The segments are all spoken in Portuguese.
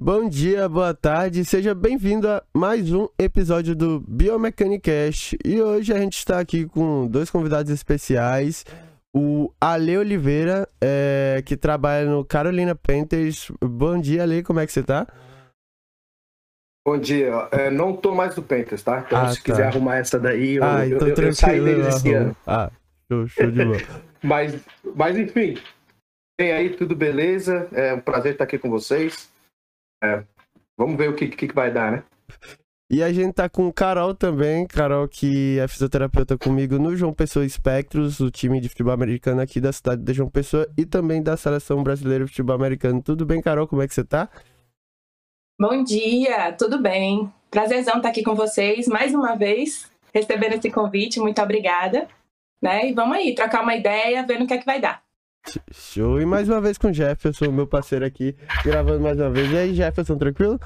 Bom dia, boa tarde, seja bem-vindo a mais um episódio do Biomecanicast. E hoje a gente está aqui com dois convidados especiais. O Ale Oliveira, é, que trabalha no Carolina Panthers. Bom dia, Ale, como é que você tá? Bom dia. É, não tô mais do Panthers, tá? Então, Ah, se tá. quiser arrumar essa daí, eu, ah, eu, então eu, eu saí deles esse eu ano. Ah, show, show de bola. Mas, mas enfim, tem aí, tudo beleza. É um prazer estar aqui com vocês. É, vamos ver o que, que, que vai dar, né? E a gente tá com Carol também, Carol que é fisioterapeuta comigo no João Pessoa Espectros, o time de futebol americano aqui da cidade de João Pessoa e também da seleção brasileira de futebol americano. Tudo bem, Carol? Como é que você tá? Bom dia, tudo bem? Prazerzão estar aqui com vocês mais uma vez, recebendo esse convite, muito obrigada. Né? E vamos aí, trocar uma ideia, vendo o que é que vai dar. Show. E mais uma vez com o Jefferson, meu parceiro aqui, gravando mais uma vez. E aí, Jefferson, tranquilo?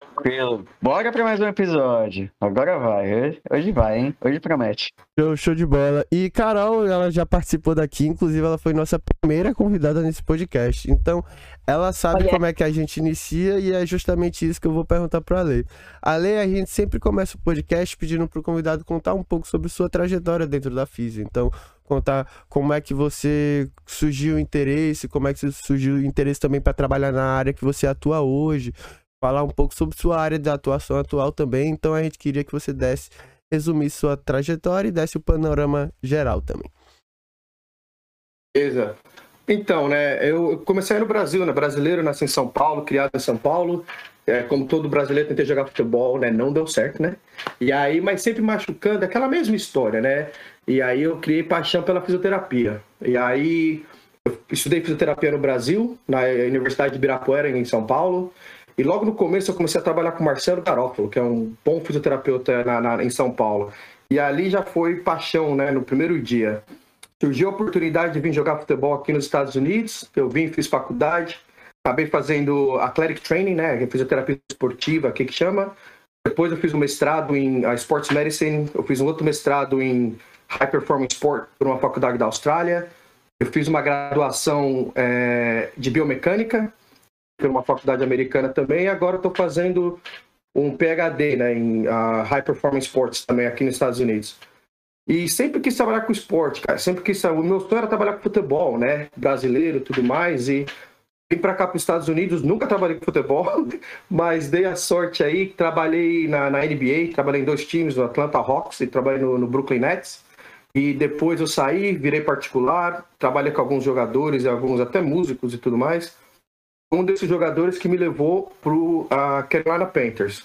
Tranquilo. Bora pra mais um episódio. Agora vai. Hoje, hoje vai, hein? Hoje promete. Show, show de bola. E Carol, ela já participou daqui, inclusive ela foi nossa primeira convidada nesse podcast. Então, ela sabe Olha. como é que a gente inicia e é justamente isso que eu vou perguntar pra Lei. A Lei, a gente sempre começa o podcast pedindo pro convidado contar um pouco sobre sua trajetória dentro da FISA. Então, contar como é que você surgiu o interesse, como é que surgiu o interesse também para trabalhar na área que você atua hoje. Falar um pouco sobre sua área de atuação atual também. Então, a gente queria que você desse resumir sua trajetória e desse o panorama geral também. Beleza. Então, né, eu comecei no Brasil, né, brasileiro, nasci em São Paulo, criado em São Paulo. É, como todo brasileiro, tentei jogar futebol, né, não deu certo, né? E aí, mas sempre machucando, aquela mesma história, né? E aí eu criei paixão pela fisioterapia. E aí eu estudei fisioterapia no Brasil, na Universidade de Ibirapuera, em São Paulo. E logo no começo eu comecei a trabalhar com Marcelo Garófalo, que é um bom fisioterapeuta na- na- em São Paulo. E ali já foi paixão, né, no primeiro dia. Surgiu a oportunidade de vir jogar futebol aqui nos Estados Unidos. Eu vim, fiz faculdade, acabei fazendo athletic training, né, que é fisioterapia esportiva, aqui que chama. Depois eu fiz um mestrado em Sports Medicine, eu fiz um outro mestrado em High Performance Sport por uma faculdade da Austrália. Eu fiz uma graduação eh, de biomecânica por uma faculdade americana também. E agora estou fazendo um PhD né, em ah, High Performance Sports também aqui nos Estados Unidos. E sempre quis trabalhar com esporte, cara. Sempre quis. O meu sonho era trabalhar com futebol, né? Brasileiro tudo mais. E vim para cá para os Estados Unidos. Nunca trabalhei com futebol, mas dei a sorte aí. Trabalhei na, na NBA, trabalhei em dois times, no Atlanta Hawks e trabalhei no, no Brooklyn Nets. E depois eu saí, virei particular, trabalhei com alguns jogadores e alguns até músicos e tudo mais. Um desses jogadores que me levou pro a Carolina Panthers.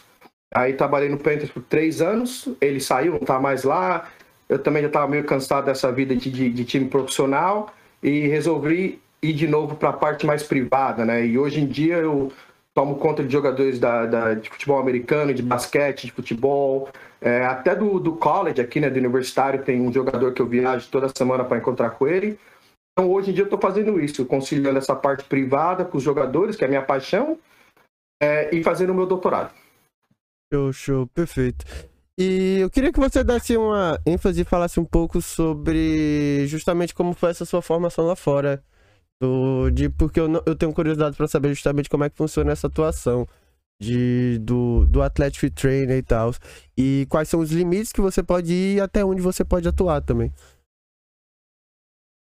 Aí trabalhei no Panthers por três anos, ele saiu, não tá mais lá. Eu também já estava meio cansado dessa vida de, de, de time profissional e resolvi ir de novo para a parte mais privada, né? E hoje em dia eu tomo conta de jogadores da, da- de futebol americano, de basquete, de futebol, é, até do, do college aqui, né? Do universitário, tem um jogador que eu viajo toda semana para encontrar com ele. Então hoje em dia eu estou fazendo isso, conciliando essa parte privada com os jogadores, que é a minha paixão, é, e fazendo o meu doutorado. Show, show, perfeito. E eu queria que você desse uma ênfase e falasse um pouco sobre justamente como foi essa sua formação lá fora. Do, de, porque eu, não- eu tenho curiosidade para saber justamente como é que funciona essa atuação de, do, do Athletic Trainer e tal. E quais são os limites que você pode ir e até onde você pode atuar também.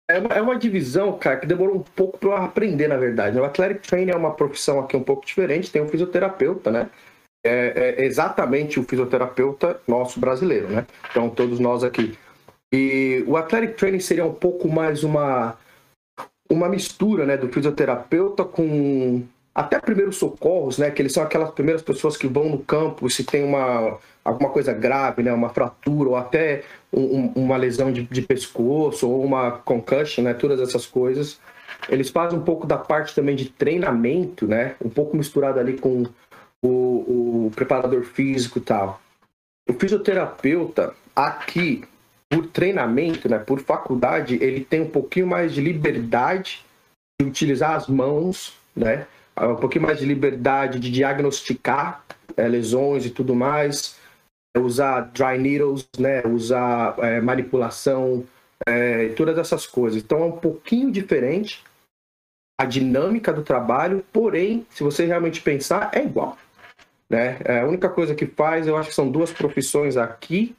É uma, é uma divisão, cara, que demorou um pouco para eu aprender, na verdade. O Athletic Training é uma profissão aqui um pouco diferente, tem um fisioterapeuta, né? É, é exatamente o fisioterapeuta nosso brasileiro, né? Então, todos nós aqui. E o Athletic Training seria um pouco mais uma, uma mistura, né, do fisioterapeuta com até primeiros socorros, né? Que eles são aquelas primeiras pessoas que vão no campo se tem uma alguma coisa grave, né? Uma fratura ou até um- um- uma lesão de, de pescoço ou uma concussion, né? Todas essas coisas. Eles fazem um pouco da parte também de treinamento, né? Um pouco misturado ali com o, o preparador físico e tal. O fisioterapeuta aqui, por treinamento, né? Por faculdade, ele tem um pouquinho mais de liberdade de utilizar as mãos, né? Um pouquinho mais de liberdade de diagnosticar é, lesões e tudo mais, é, usar dry needles, né? Usar é, manipulação, é, todas essas coisas. Então é um pouquinho diferente. a dinâmica do trabalho, porém, se você realmente pensar, é igual. Né? É, a única coisa que faz, eu acho que são duas profissões aqui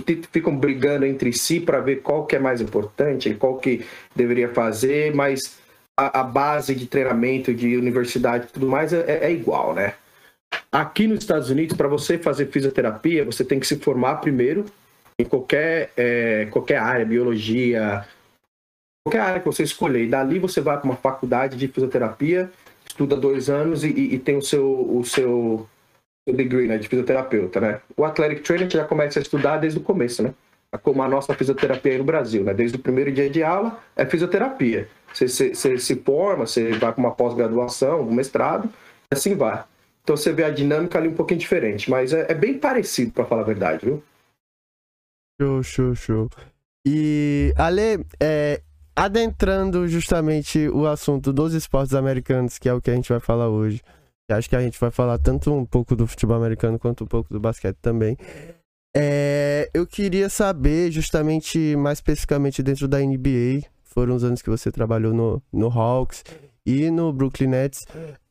que ficam brigando entre si para ver qual que é mais importante, qual que deveria fazer, mas a, a base de treinamento de universidade e tudo mais é, é igual, né? Aqui nos Estados Unidos, para você fazer fisioterapia, você tem que se formar primeiro em qualquer, é, qualquer área, biologia, qualquer área que você escolher. E dali você vai para uma faculdade de fisioterapia, estuda dois anos e, e, e tem o seu, o seu degree né, de fisioterapeuta, né? O athletic training já começa a estudar desde o começo, né? Como a nossa fisioterapia aí no Brasil, né? Desde o primeiro dia de aula é fisioterapia. Você, você, você se forma, você vai para uma pós-graduação, um mestrado, assim vai. Então você vê a dinâmica ali um pouquinho diferente, mas é, é bem parecido, para falar a verdade, viu? Show, show, show. E, Ale, é, adentrando justamente o assunto dos esportes americanos, que é o que a gente vai falar hoje, acho que a gente vai falar tanto um pouco do futebol americano quanto um pouco do basquete também. É, eu queria saber, justamente mais especificamente dentro da NBA, foram os anos que você trabalhou no, no Hawks e no Brooklyn Nets,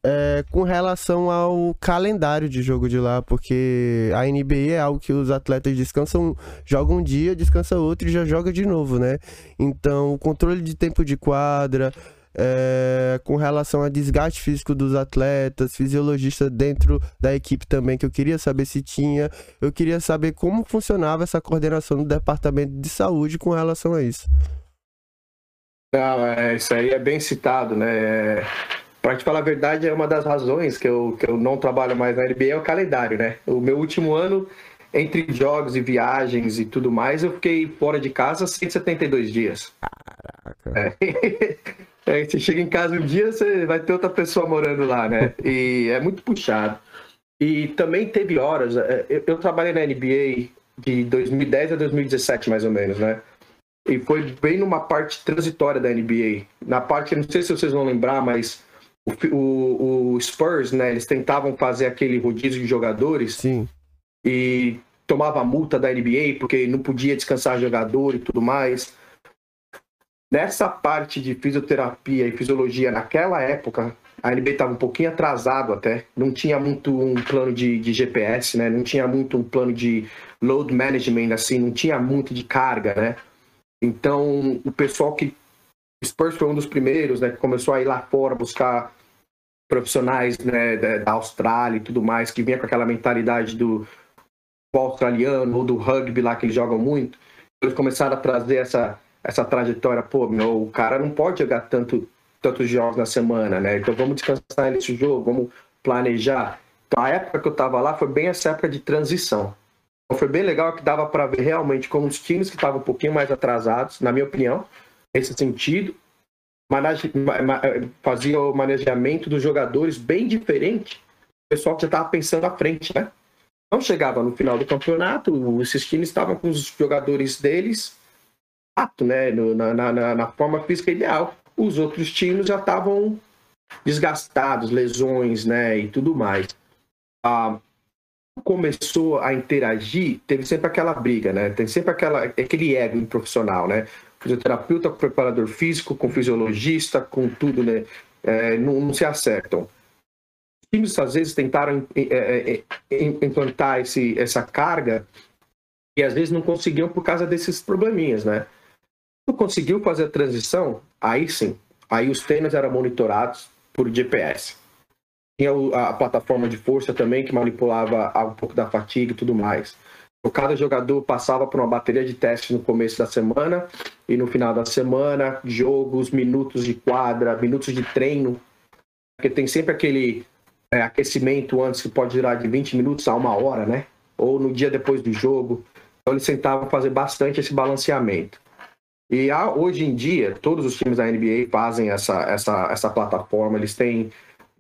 é, com relação ao calendário de jogo de lá, porque a NBA é algo que os atletas descansam, jogam um dia, descansa outro e já joga de novo, né? Então, o controle de tempo de quadra, é, com relação a desgaste físico dos atletas, fisiologista dentro da equipe também, que eu queria saber se tinha. Eu queria saber como funcionava essa coordenação do departamento de saúde com relação a isso. Não, é, isso aí é bem citado, né? É, para te falar a verdade, é uma das razões que eu, que eu não trabalho mais na NBA é o calendário, né? O meu último ano, entre jogos e viagens e tudo mais, eu fiquei fora de casa 172 dias. Caraca. É. é, você chega em casa um dia, você vai ter outra pessoa morando lá, né? E é muito puxado. E também teve horas, é, eu, eu trabalhei na NBA de 2010 a 2017, mais ou menos, né? E foi bem numa parte transitória da NBA. Na parte, não sei se vocês vão lembrar, mas o, o, o Spurs, né? Eles tentavam fazer aquele rodízio de jogadores. Sim. E tomava multa da NBA porque não podia descansar jogador e tudo mais. Nessa parte de fisioterapia e fisiologia, naquela época, a NBA estava um pouquinho atrasado até. Não tinha muito um plano de, de, GPS, né? Não tinha muito um plano de load management, assim. Não tinha muito de carga, né? Então, o pessoal que. O Spurs foi um dos primeiros, né? Que começou a ir lá fora buscar profissionais né, da Austrália e tudo mais, que vinha com aquela mentalidade do australiano ou do rugby lá que eles jogam muito. Eles começaram a trazer essa, essa trajetória. Pô, meu, o cara não pode jogar tanto, tantos jogos na semana, né? Então vamos descansar nesse jogo, vamos planejar. Então a época que eu tava lá foi bem essa época de transição. Então foi bem legal que dava para ver realmente como os times que estavam um pouquinho mais atrasados, na minha opinião, nesse sentido, fazia o manejamento dos jogadores bem diferente do pessoal que já estava pensando à frente, né? Então chegava no final do campeonato, esses times estavam com os jogadores deles ato, né? Na, na, na, forma física ideal. Os outros times já estavam desgastados, lesões, né? E tudo mais. Ah, começou a interagir, teve sempre aquela briga, né? Tem sempre aquela, aquele ego profissional, né? Fisioterapeuta com preparador físico, com fisiologista, com tudo, né? É, não, não, se acertam. Os times, às vezes, tentaram é, é, é, implantar esse, essa carga e, às vezes, não conseguiam por causa desses probleminhas, né? Não conseguiu fazer a transição, aí sim. Aí os treinos eram monitorados por GPS tinha a plataforma de força também que manipulava um pouco da fatiga e tudo mais. Então, cada jogador passava por uma bateria de testes no começo da semana e no final da semana, jogos, minutos de quadra, minutos de treino, porque tem sempre aquele é, aquecimento antes que pode durar de 20 minutos a uma hora, né? Ou no dia depois do jogo. Então eles tentavam fazer bastante esse balanceamento. E hoje em dia, todos os times da NBA fazem essa, essa, essa plataforma, eles têm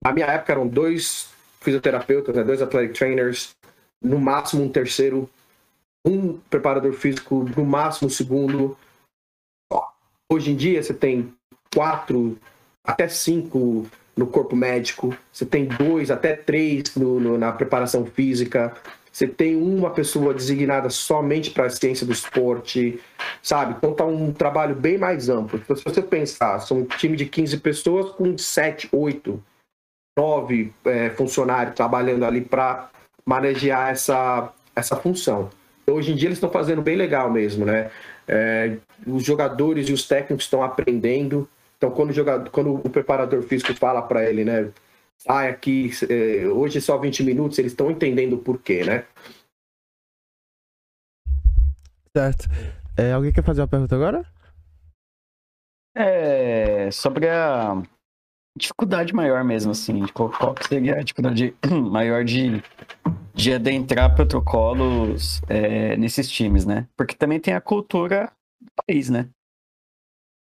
na minha época eram dois fisioterapeutas, né, dois athletic trainers, no máximo um terceiro, um preparador físico, no máximo um segundo. Hoje em dia você tem quatro, até cinco no corpo médico, você tem dois, até três no, no, na preparação física. Você tem uma pessoa designada somente para a ciência do esporte, sabe? Então tá um trabalho bem mais amplo. Então, se você pensar, são um time de 15 pessoas com 7, 8, 9 é, funcionários trabalhando ali para manejar essa, essa função. Então, hoje em dia eles estão fazendo bem legal mesmo, né? É, os jogadores e os técnicos estão aprendendo. Então, quando o, jogador, quando o preparador físico fala para ele, né? Ah, aqui, é, hoje é só 20 minutos, eles estão entendendo o porquê, né? Certo. É, alguém quer fazer uma pergunta agora? É, sobre a dificuldade maior mesmo, assim, qual, qual seria a dificuldade maior de, de adentrar protocolos é, nesses times, né? Porque também tem a cultura do país, né?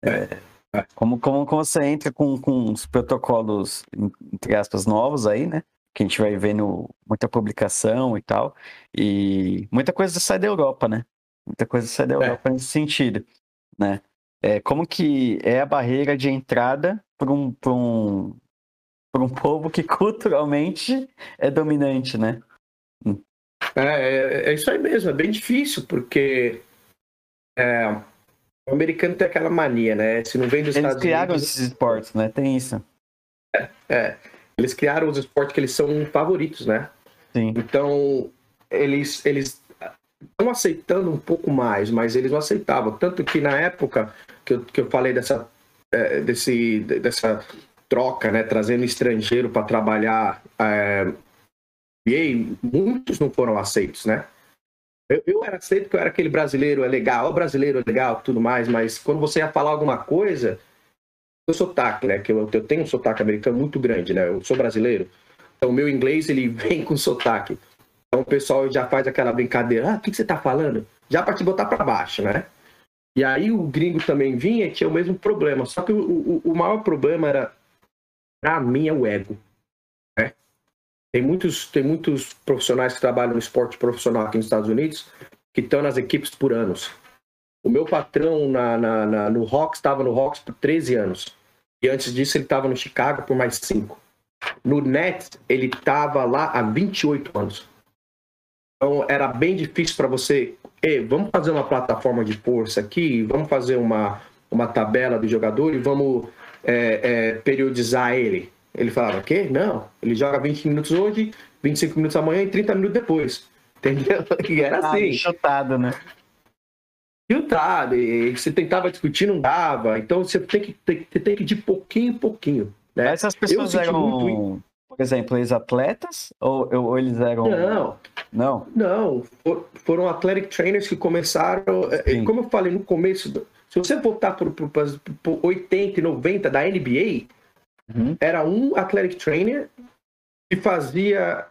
É, é. Como, como, como você entra com, com os protocolos, entre aspas, novos aí, né? Que a gente vai vendo muita publicação e tal. E muita coisa sai da Europa, né? Muita coisa sai da é. Europa é. nesse sentido, né? É, como que é a barreira de entrada para um, um, um povo que culturalmente é dominante, né? É, é, é, isso aí mesmo, é bem difícil, porque é, o americano tem aquela mania, né? Se não vem dos eles Estados criaram esses esportes, né? Tem isso. É, é, eles criaram os esportes que eles são favoritos, né? Sim. Então, eles eles estão aceitando um pouco mais, mas eles não aceitavam. Tanto que na época que eu, que eu falei dessa, é, desse, dessa troca, né? Trazendo estrangeiro para trabalhar é, muitos não foram aceitos, né? Eu, eu era aceito porque eu era aquele brasileiro, é legal, o brasileiro é legal, tudo mais, mas quando você ia falar alguma coisa, o sotaque, né? Que eu, eu tenho um sotaque americano muito grande, né? Eu sou brasileiro, então o meu inglês ele vem com sotaque. Então o pessoal já faz aquela brincadeira, ah, o que, que você tá falando? Já para te botar para baixo, né? E aí o gringo também vinha e tinha o mesmo problema. Só que o, o, o maior problema era, pra mim, é o ego. Né? Tem muitos, tem muitos profissionais que trabalham no esporte profissional aqui nos Estados Unidos que estão nas equipes por anos. O meu patrão na, na, na no Hawks estava no Hawks por 13 anos. E antes disso ele estava no Chicago por mais 5. No Nets ele estava lá há 28 anos. Então era bem difícil para você. Ei, vamos fazer uma plataforma de força aqui, vamos fazer uma, uma tabela do jogador e vamos é, é, periodizar ele. Ele falava, quê? Não, ele joga 20 minutos hoje, 25 minutos amanhã e 30 minutos depois. Entendeu? E era ah, assim. Chutado, né? Chutado. E você tentava discutir, não dava. Então você tem que, tem, tem que ir de pouquinho em pouquinho. Né? Essas pessoas eram, muito... por exemplo, ex-atletas? Ou, ou, eles eram. Não. Não? Não. foram athletic trainers que começaram. É, Sim. Como eu falei no começo, se você voltar para 80 e 90 da NBA, Uhum. Era um athletic trainer que fazia,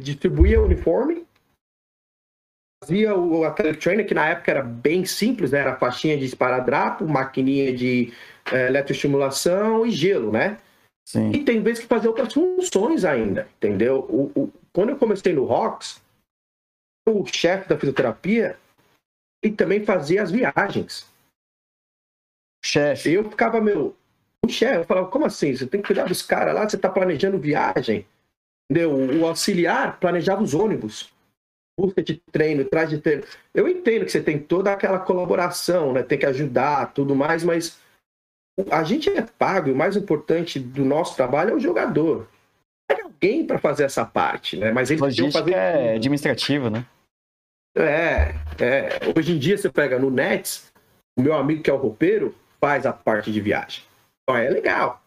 distribuía o uniforme, fazia o athletic trainer, que na época era bem simples, né? Era faixinha de esparadrapo, maquininha de é, eletroestimulação e gelo, né? Sim. E tem vezes que fazia outras funções ainda, entendeu? O, o, quando eu comecei no Rocks, o chefe da fisioterapia, ele também fazia as viagens. Chefe. Eu ficava, meu, o chefe, eu falava, como assim? Você tem que cuidar dos caras lá, você está planejando viagem. Entendeu? O auxiliar planejava os ônibus. Busca de treino, traz de treino. Eu entendo que você tem toda aquela colaboração, né? Tem que ajudar, tudo mais, mas a gente é pago e o mais importante do nosso trabalho é o jogador. É alguém para fazer essa parte, né? Mas eles Logística fazer... é administrativo, né? É, é. Hoje em dia você pega no Nets, o meu amigo que é o roupeiro faz a parte de viagem é legal.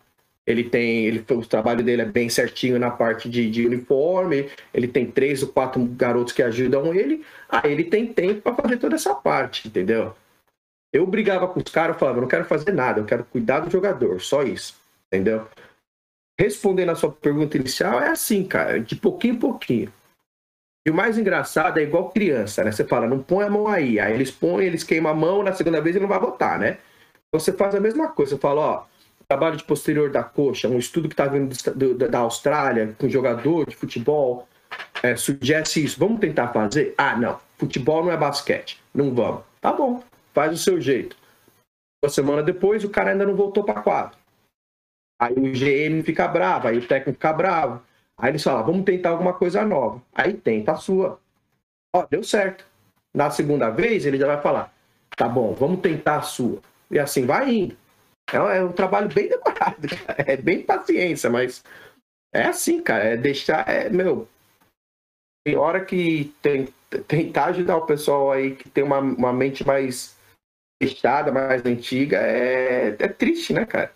Ele tem, ele, o trabalho dele é bem certinho na parte de, de uniforme, ele tem três ou quatro garotos que ajudam ele, aí ele tem tempo para fazer toda essa parte, entendeu? Eu brigava com os caras, falava, não quero fazer nada, eu quero cuidar do jogador, só isso, entendeu? Respondendo a sua pergunta inicial, é assim, cara, de pouquinho em pouquinho. E o mais engraçado é igual criança, né? Você fala, não põe a mão aí. Aí eles põem, eles queimam a mão, na segunda vez ele não vai botar, né? Então você faz a mesma coisa. Você fala, ó, trabalho de posterior da coxa, um estudo que está vindo do, da Austrália, com jogador de futebol, é, sugere isso. Vamos tentar fazer? Ah, não. Futebol não é basquete. Não vamos. Tá bom. Faz o seu jeito. Uma semana depois, o cara ainda não voltou para quadro. Aí o GM fica bravo, aí o técnico fica bravo. Aí eles falam, vamos tentar alguma coisa nova. Aí tenta a sua. Ó, deu certo. Na segunda vez, ele já vai falar, tá bom, vamos tentar a sua. E assim vai indo. É, é um trabalho bem demorado, cara. É bem paciência, mas é assim, cara. É deixar, é, meu. Tem hora que tem, tentar ajudar o pessoal aí que tem uma, uma mente mais fechada, mais antiga, é, é triste, né, cara?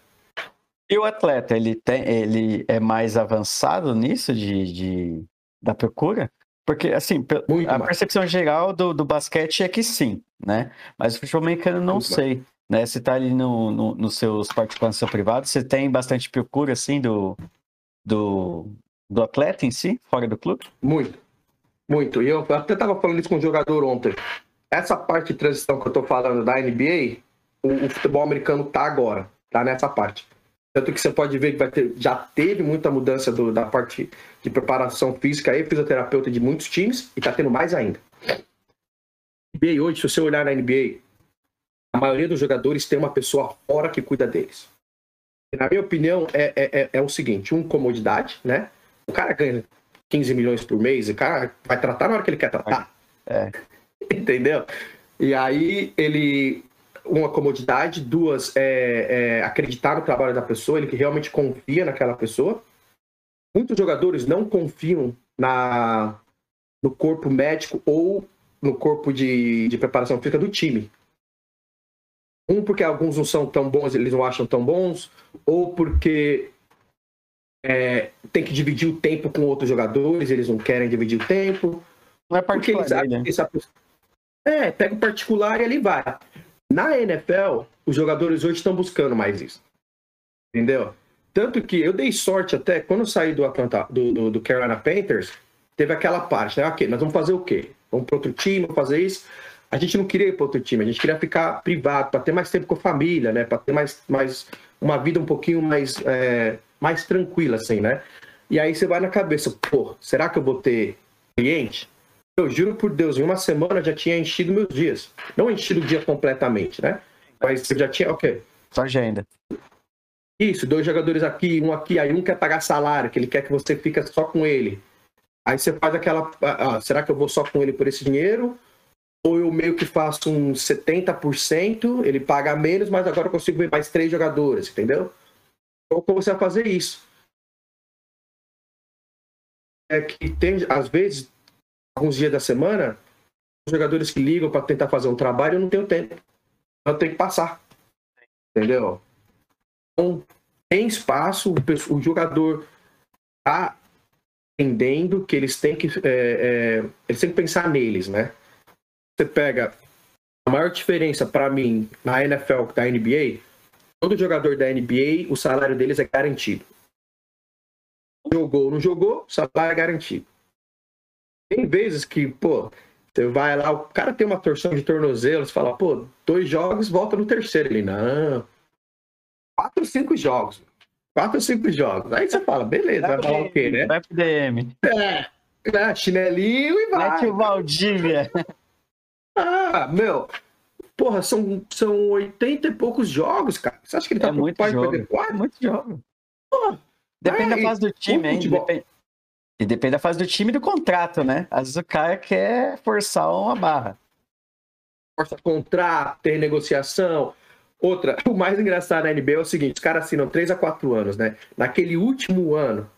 E o atleta, ele, tem, ele é mais avançado nisso de, de da procura? Porque, assim, Muito a mais. percepção geral do, do basquete é que sim, né? Mas o futebol americano não Muito sei. Né? Você tá ali no, no, nos seus particulares seu privado, você tem bastante procura, assim, do, do, do atleta em si, fora do clube? Muito. Muito. E eu até tava falando isso com um jogador ontem. Essa parte de transição que eu tô falando da NBA, o, o futebol americano tá agora. Tá nessa parte. Tanto que você pode ver que ter, já teve muita mudança do, da parte de preparação física e fisioterapeuta de muitos times e está tendo mais ainda. NBA hoje, se você olhar na NBA, a maioria dos jogadores tem uma pessoa fora que cuida deles. E, na minha opinião, é, é, é, é, o seguinte: um, comodidade, né? O cara ganha 15 milhões por mês, o cara vai tratar na hora que ele quer tratar. É. Entendeu? E aí ele uma comodidade, duas, é, é, acreditar no trabalho da pessoa, ele que realmente confia naquela pessoa. Muitos jogadores não confiam na, no corpo médico ou no corpo de, de preparação física do time. Um, porque alguns não são tão bons, eles não acham tão bons, ou porque é, tem que dividir o tempo com outros jogadores, eles não querem dividir o tempo. Não é particular, porque eles né? que É, pega o particular e ali vai. Na NFL, os jogadores hoje estão buscando mais isso. Entendeu? Tanto que eu dei sorte até, quando eu saí do, Atlanta, do, do, do Carolina Panthers, teve aquela parte, né? Ok, nós vamos fazer o quê? Vamos para outro time, vamos fazer isso. A gente não queria ir para outro time, a gente queria ficar privado, para ter mais tempo com a família, né? Para ter mais, mais uma vida um pouquinho mais, é, mais tranquila, assim, né? E aí você vai na cabeça, pô, será que eu vou ter cliente? Eu juro por Deus, em uma semana já tinha enchido meus dias. Não enchido o dia completamente, né? Mas eu já tinha, ok. Só agenda. Isso, dois jogadores aqui, um aqui, aí um quer pagar salário, que ele quer que você fique só com ele. Aí você faz aquela. Ah, ah será que eu vou só com ele por esse dinheiro? Ou eu meio que faço um 70%, ele paga menos, mas agora eu consigo ver mais três jogadores, entendeu? Ou como você vai fazer isso? É que tem, às vezes, alguns dias da semana, os jogadores que ligam para tentar fazer um trabalho, eu não tenho tempo. Eu tenho que passar. Entendeu? Então, tem espaço, o jogador está entendendo que eles têm que, é, é, eles têm que pensar neles, né? Você pega a maior diferença para mim na NFL da NBA, todo jogador da NBA, o salário deles é garantido. Jogou ou não jogou, o salário é garantido. Tem vezes que, pô, você vai lá, o cara tem uma torção de tornozelo, você fala, pô, dois jogos, volta no terceiro. Ele, não. Quatro, cinco jogos. Quatro, cinco jogos. Aí você fala, beleza, vai, vai falar o quê, né? Vai pro DM. É, né, chinelinho e vai. Mete o Valdívia. Ah, meu. Porra, são, são 80 e poucos jogos, cara. Você acha que ele tá é muito jogo. É muito jogo. Porra, Depende é, da fase do time, hein? Depende, e depende da fase do time e do contrato, né? Às vezes o cara quer forçar uma barra. Força contrato, ter negociação. Outra, o mais engraçado na NBA é o seguinte: os caras assinam 3 a 4 anos, né? Naquele último ano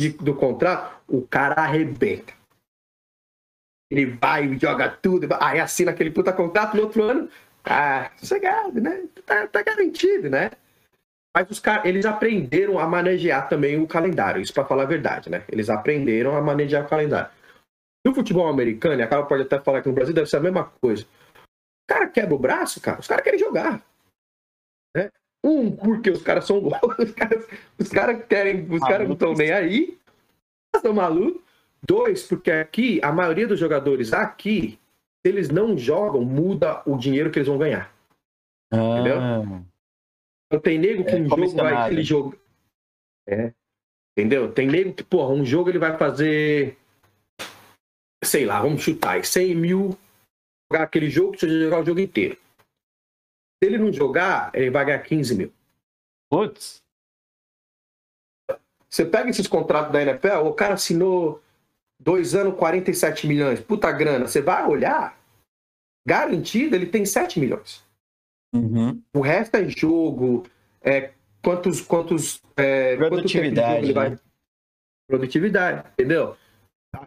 de, do contrato, o cara arrebenta. Ele vai e joga tudo, aí assina aquele puta contrato no outro ano. Ah, sossegado, né? Tá, tá garantido, né? Mas os caras, eles aprenderam a manejar também o calendário, isso para falar a verdade, né? Eles aprenderam a manejar o calendário. No futebol americano, e a cara pode até falar que no Brasil deve ser a mesma coisa. O cara quebra o braço, cara, os caras querem jogar. Né? Um, porque os caras são loucos, os caras, os caras querem, os caras não estão nem aí, estão malucos. Dois, porque aqui, a maioria dos jogadores aqui, se eles não jogam, muda o dinheiro que eles vão ganhar. Ah. Entendeu? Então tem nego que é, um jogo vai. Aquele jogo. É. Entendeu? Tem nego que, porra, um jogo ele vai fazer. Sei lá, vamos chutar, 100 mil. Jogar aquele jogo, precisa jogar o jogo inteiro. Se ele não jogar, ele vai ganhar 15 mil. Putz. Você pega esses contratos da NFL, o cara assinou dois anos, 47 milhões. Puta grana. Você vai olhar, garantido, ele tem 7 milhões. Uhum. O resto é jogo, é, quantos. quantos é, Produtividade. Quanto vai... né? Produtividade, entendeu?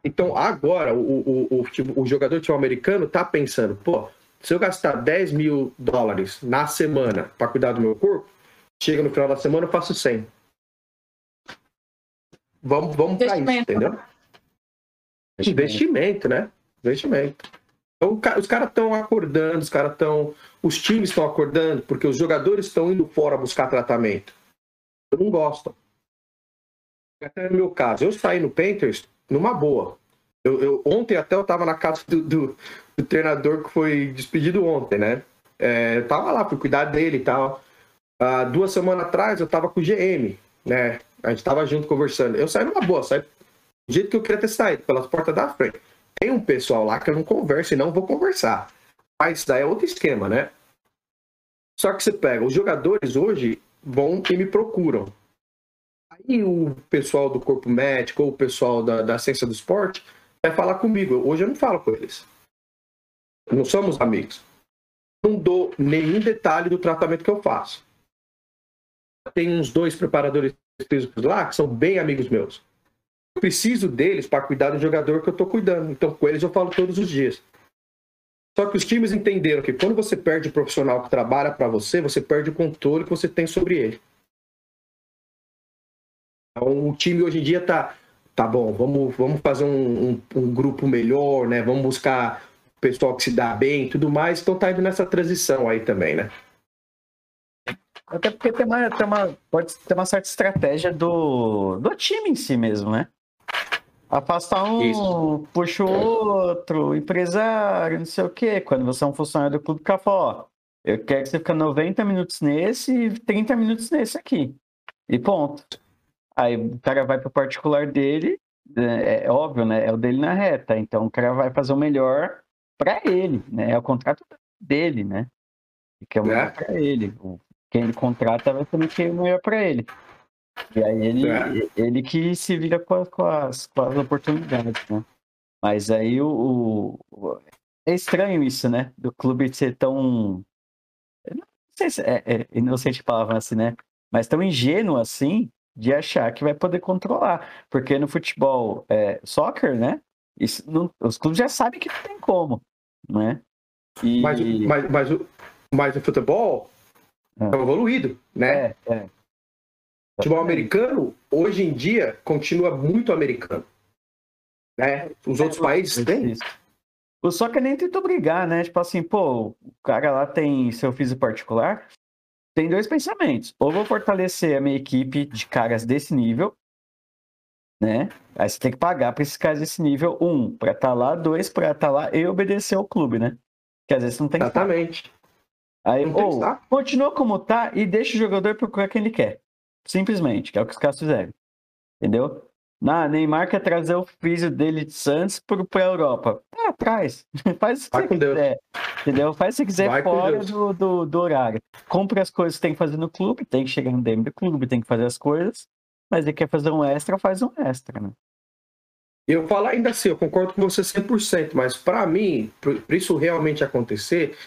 Então, agora, o, o, o, tipo, o jogador de futebol americano tá pensando, pô, se eu gastar 10 mil dólares na semana para cuidar do meu corpo, chega no final da semana eu faço 100. Vamos, vamos para isso, entendeu? Investimento, né? Investimento. Então, os caras estão acordando, os caras estão. Os times estão acordando, porque os jogadores estão indo fora buscar tratamento. Eu não gosto. Até no meu caso, eu saí no Panthers numa boa. Eu, eu- ontem até eu tava na casa do, do- do treinador que foi despedido ontem, né? É, eu tava lá, fui cuidar dele e tal. Há duas semanas atrás eu tava com o GM, né? A gente tava junto conversando. Eu saí numa boa, saí do jeito que eu queria ter saído, pelas portas da frente. Tem um pessoal lá que eu não converso e não vou conversar. Mas daí é outro esquema, né? Só que você pega, os jogadores hoje vão e me procuram. Aí o pessoal do corpo médico ou o pessoal da, da ciência do esporte vai falar comigo. Hoje eu não falo com eles. Não somos amigos. Não dou nenhum detalhe do tratamento que eu faço. Tem uns dois preparadores físicos lá que são bem amigos meus. Preciso deles para cuidar do jogador que eu estou cuidando. Então, com eles eu falo todos os dias. Só que os times entenderam que quando você perde o profissional que trabalha para você, você perde o controle que você tem sobre ele. Então, o time hoje em dia tá, tá bom, vamos, vamos fazer um, um- um grupo melhor, né? Vamos buscar o pessoal que se dá bem e tudo mais. Então tá indo nessa transição aí também, né? Até porque tem uma, tem uma, pode ter uma certa estratégia do, do time em si mesmo, né? Afasta um, Isso. puxa o outro, empresário, não sei o quê. Quando você é um funcionário do clube, o cara fala, ó, eu quero que você fique 90 minutos nesse e 30 minutos nesse aqui. E ponto. Aí o cara vai pro particular dele, é, é óbvio, né? É o dele na reta. Então o cara vai fazer o melhor pra ele, né? É o contrato dele, né? Que é o melhor É. pra ele. Quem ele contrata vai também querer o melhor pra ele. E aí ele, É. ele que se vira com, as- com as, com as oportunidades, né? Mas aí o, o- É estranho isso, né? Do clube ser tão. Não sei se é, é inocente a palavra assim, né? Mas tão ingênuo assim de achar que vai poder controlar. Porque no futebol, é, soccer, né? Isso não- os clubes já sabem que não tem como, né? E, Mas, o- mas, mas, o, mas o futebol Ah. é evoluído, né? é, é. Futebol americano, hoje em dia, continua muito americano. Né? Os outros países têm. Isso. O soccer nem tentou brigar, né? Tipo assim, pô, o cara lá tem seu físico particular. Tem dois pensamentos. Ou vou fortalecer a minha equipe de caras desse nível, né? Aí você tem que pagar pra esses caras desse nível, um, pra estar lá, dois, pra estar lá e obedecer ao clube, né? Que às vezes não tem que estar. Exatamente. Aí, Não que ou, continua como tá e deixa o jogador procurar quem ele quer. Simplesmente, que é o que os caras fizeram. Entendeu? Na, Neymar quer trazer o físio dele de Santos pro, pra Europa. Ah, traz. Faz o que Vai você com Deus. quiser. Entendeu? Faz o que quiser Vai fora do, do, do horário. Compre as coisas que tem que fazer no clube, tem que chegar no DM do clube, tem que fazer as coisas. Mas ele quer fazer um extra, faz um extra, né? Eu falo ainda assim, eu concordo com você 100%, mas para mim, para isso realmente acontecer,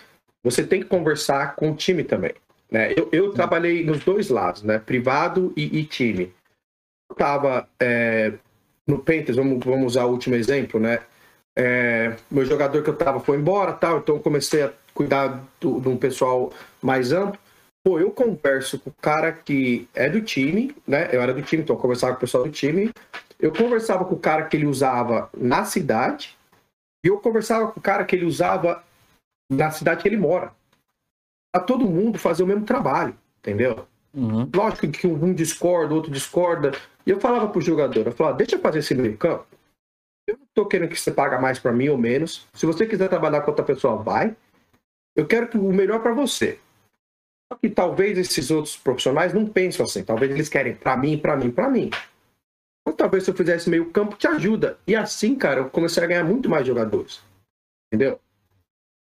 você tem que conversar com o time também. Né? Eu, eu trabalhei nos dois lados, né? privado e, e time. Eu estava no Panthers, vamos, vamos usar o último exemplo, né? É, meu jogador que eu tava foi embora, tal, então eu comecei a cuidar do- de um pessoal mais amplo. Pô, eu converso com o cara que é do time, né? Eu era do time, então eu conversava com o pessoal do time. Eu conversava com o cara que ele usava na cidade e eu conversava com o cara que ele usava na cidade que ele mora. Pra todo mundo fazer o mesmo trabalho, entendeu? Uhum. Lógico que um discorda, outro discorda. E eu falava pro jogador, eu falava, deixa eu fazer esse meio campo. Eu não tô querendo que você paga mais pra mim ou menos. Se você quiser trabalhar com outra pessoa, vai. Eu quero que o melhor pra você. Só que talvez esses outros profissionais não pensam assim. Talvez eles querem pra mim, pra mim, pra mim. Então talvez se eu fizesse meio campo, te ajuda. E assim, cara, eu comecei a ganhar muito mais jogadores. Entendeu?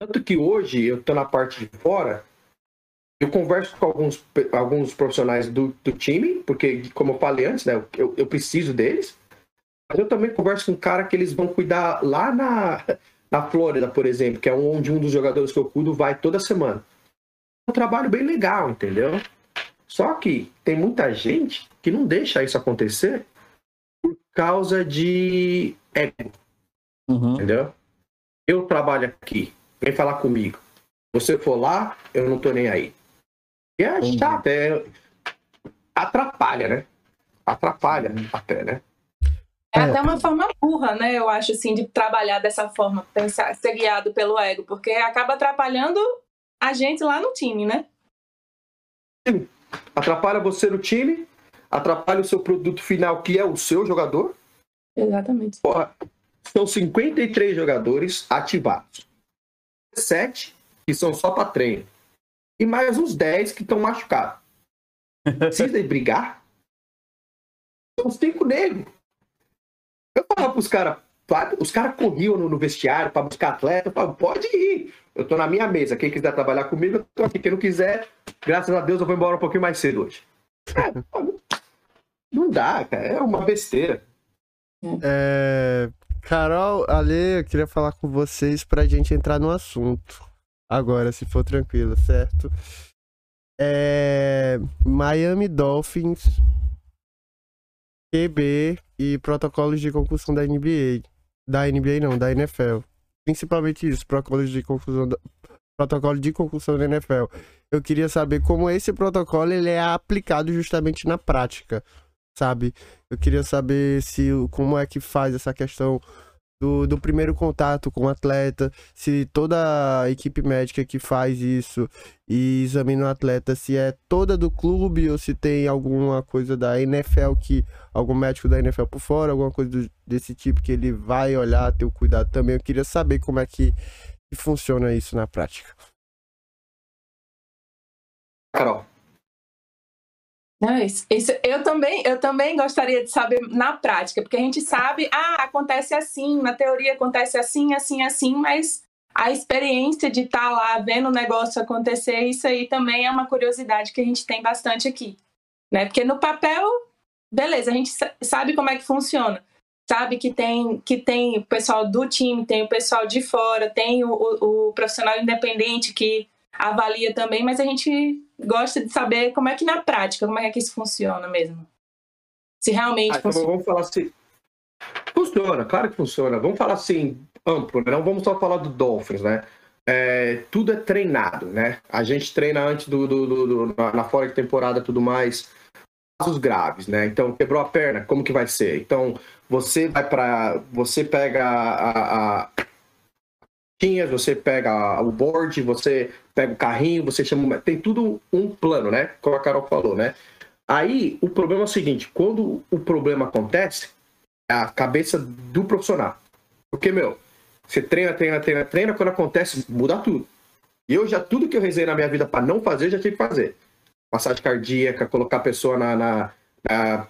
Tanto que hoje, eu tô na parte de fora, Eu converso com alguns, alguns profissionais do, do time, porque, como eu falei antes, né, eu, eu preciso deles. Mas eu também converso com um cara que eles vão cuidar lá na, na Flórida, por exemplo, que é onde um dos jogadores que eu cuido vai toda semana. É um trabalho bem legal, entendeu? Só que tem muita gente que não deixa isso acontecer por causa de ego. Uhum. Entendeu? Eu trabalho aqui, vem falar comigo. Você for lá, eu não tô nem aí. E é chato, é... atrapalha, né? Atrapalha uhum. até, né? É até uma forma burra, né? Eu acho, assim, de trabalhar dessa forma, pensar, ser guiado pelo ego, porque acaba atrapalhando a gente lá no time, né? Atrapalha você no time, atrapalha o seu produto final, que é o seu jogador. Exatamente. São 53 jogadores ativados. 7 que são só para treino. E mais uns 10 que estão machucados. Precisa brigar? São cinco negros. Eu falava pros caras, os caras corriam no, no vestiário para buscar atleta. Eu falava, pode ir. Eu tô na minha mesa. Quem quiser trabalhar comigo, eu tô aqui. Quem não quiser, graças a Deus, eu vou embora um pouquinho mais cedo hoje. É, não dá, cara. É uma besteira. É... Carol, Ale, eu queria falar com vocês pra gente entrar no assunto. Agora, se for tranquilo, certo? É... Miami Dolphins QB e protocolos de concussão da NBA. Da NBA não, da NFL. Principalmente isso, protocolos de concussão da... protocolo de concussão da NFL. Eu queria saber como esse protocolo ele é aplicado justamente na prática, sabe? Eu queria saber se como é que faz essa questão do, do primeiro contato com o atleta, se toda a equipe médica que faz isso e examina o atleta, se é toda do clube ou se tem alguma coisa da NFL que algum médico da NFL por fora, alguma coisa do, desse tipo que ele vai olhar, ter o cuidado também. Eu queria saber como é que, que funciona isso na prática. Carol. Isso, isso, eu, também, eu também gostaria de saber na prática, porque a gente sabe, ah, acontece assim, na teoria acontece assim, assim, assim, mas a experiência de estar tá lá vendo o negócio acontecer, isso aí também é uma curiosidade que a gente tem bastante aqui. Né? Porque no papel, beleza, a gente sabe como é que funciona. Sabe que tem, que tem o pessoal do time, tem o pessoal de fora, tem o, o, o profissional independente que avalia também, mas a gente gosta de saber como é que na prática, como é que isso funciona mesmo. Se realmente ah, então funciona. Vamos falar assim. Funciona, claro que funciona. Vamos falar assim, amplo, né? não vamos só falar do Dolphins, né? É, tudo é treinado, né? A gente treina antes do, do, do, do na, fora de temporada tudo mais casos graves, né? Então quebrou a perna, como que vai ser? Então você vai para você pega a, a você pega o board, você pega o carrinho, você chama. Tem tudo um plano, né? Como a Carol falou, né? Aí o problema é o seguinte: quando o problema acontece, é a cabeça do profissional. Porque, meu, você treina, treina, treina, treina, quando acontece, muda tudo. E eu já, tudo que eu rezei na minha vida para não fazer, já tive que fazer. Massagem cardíaca, colocar a pessoa na, na, na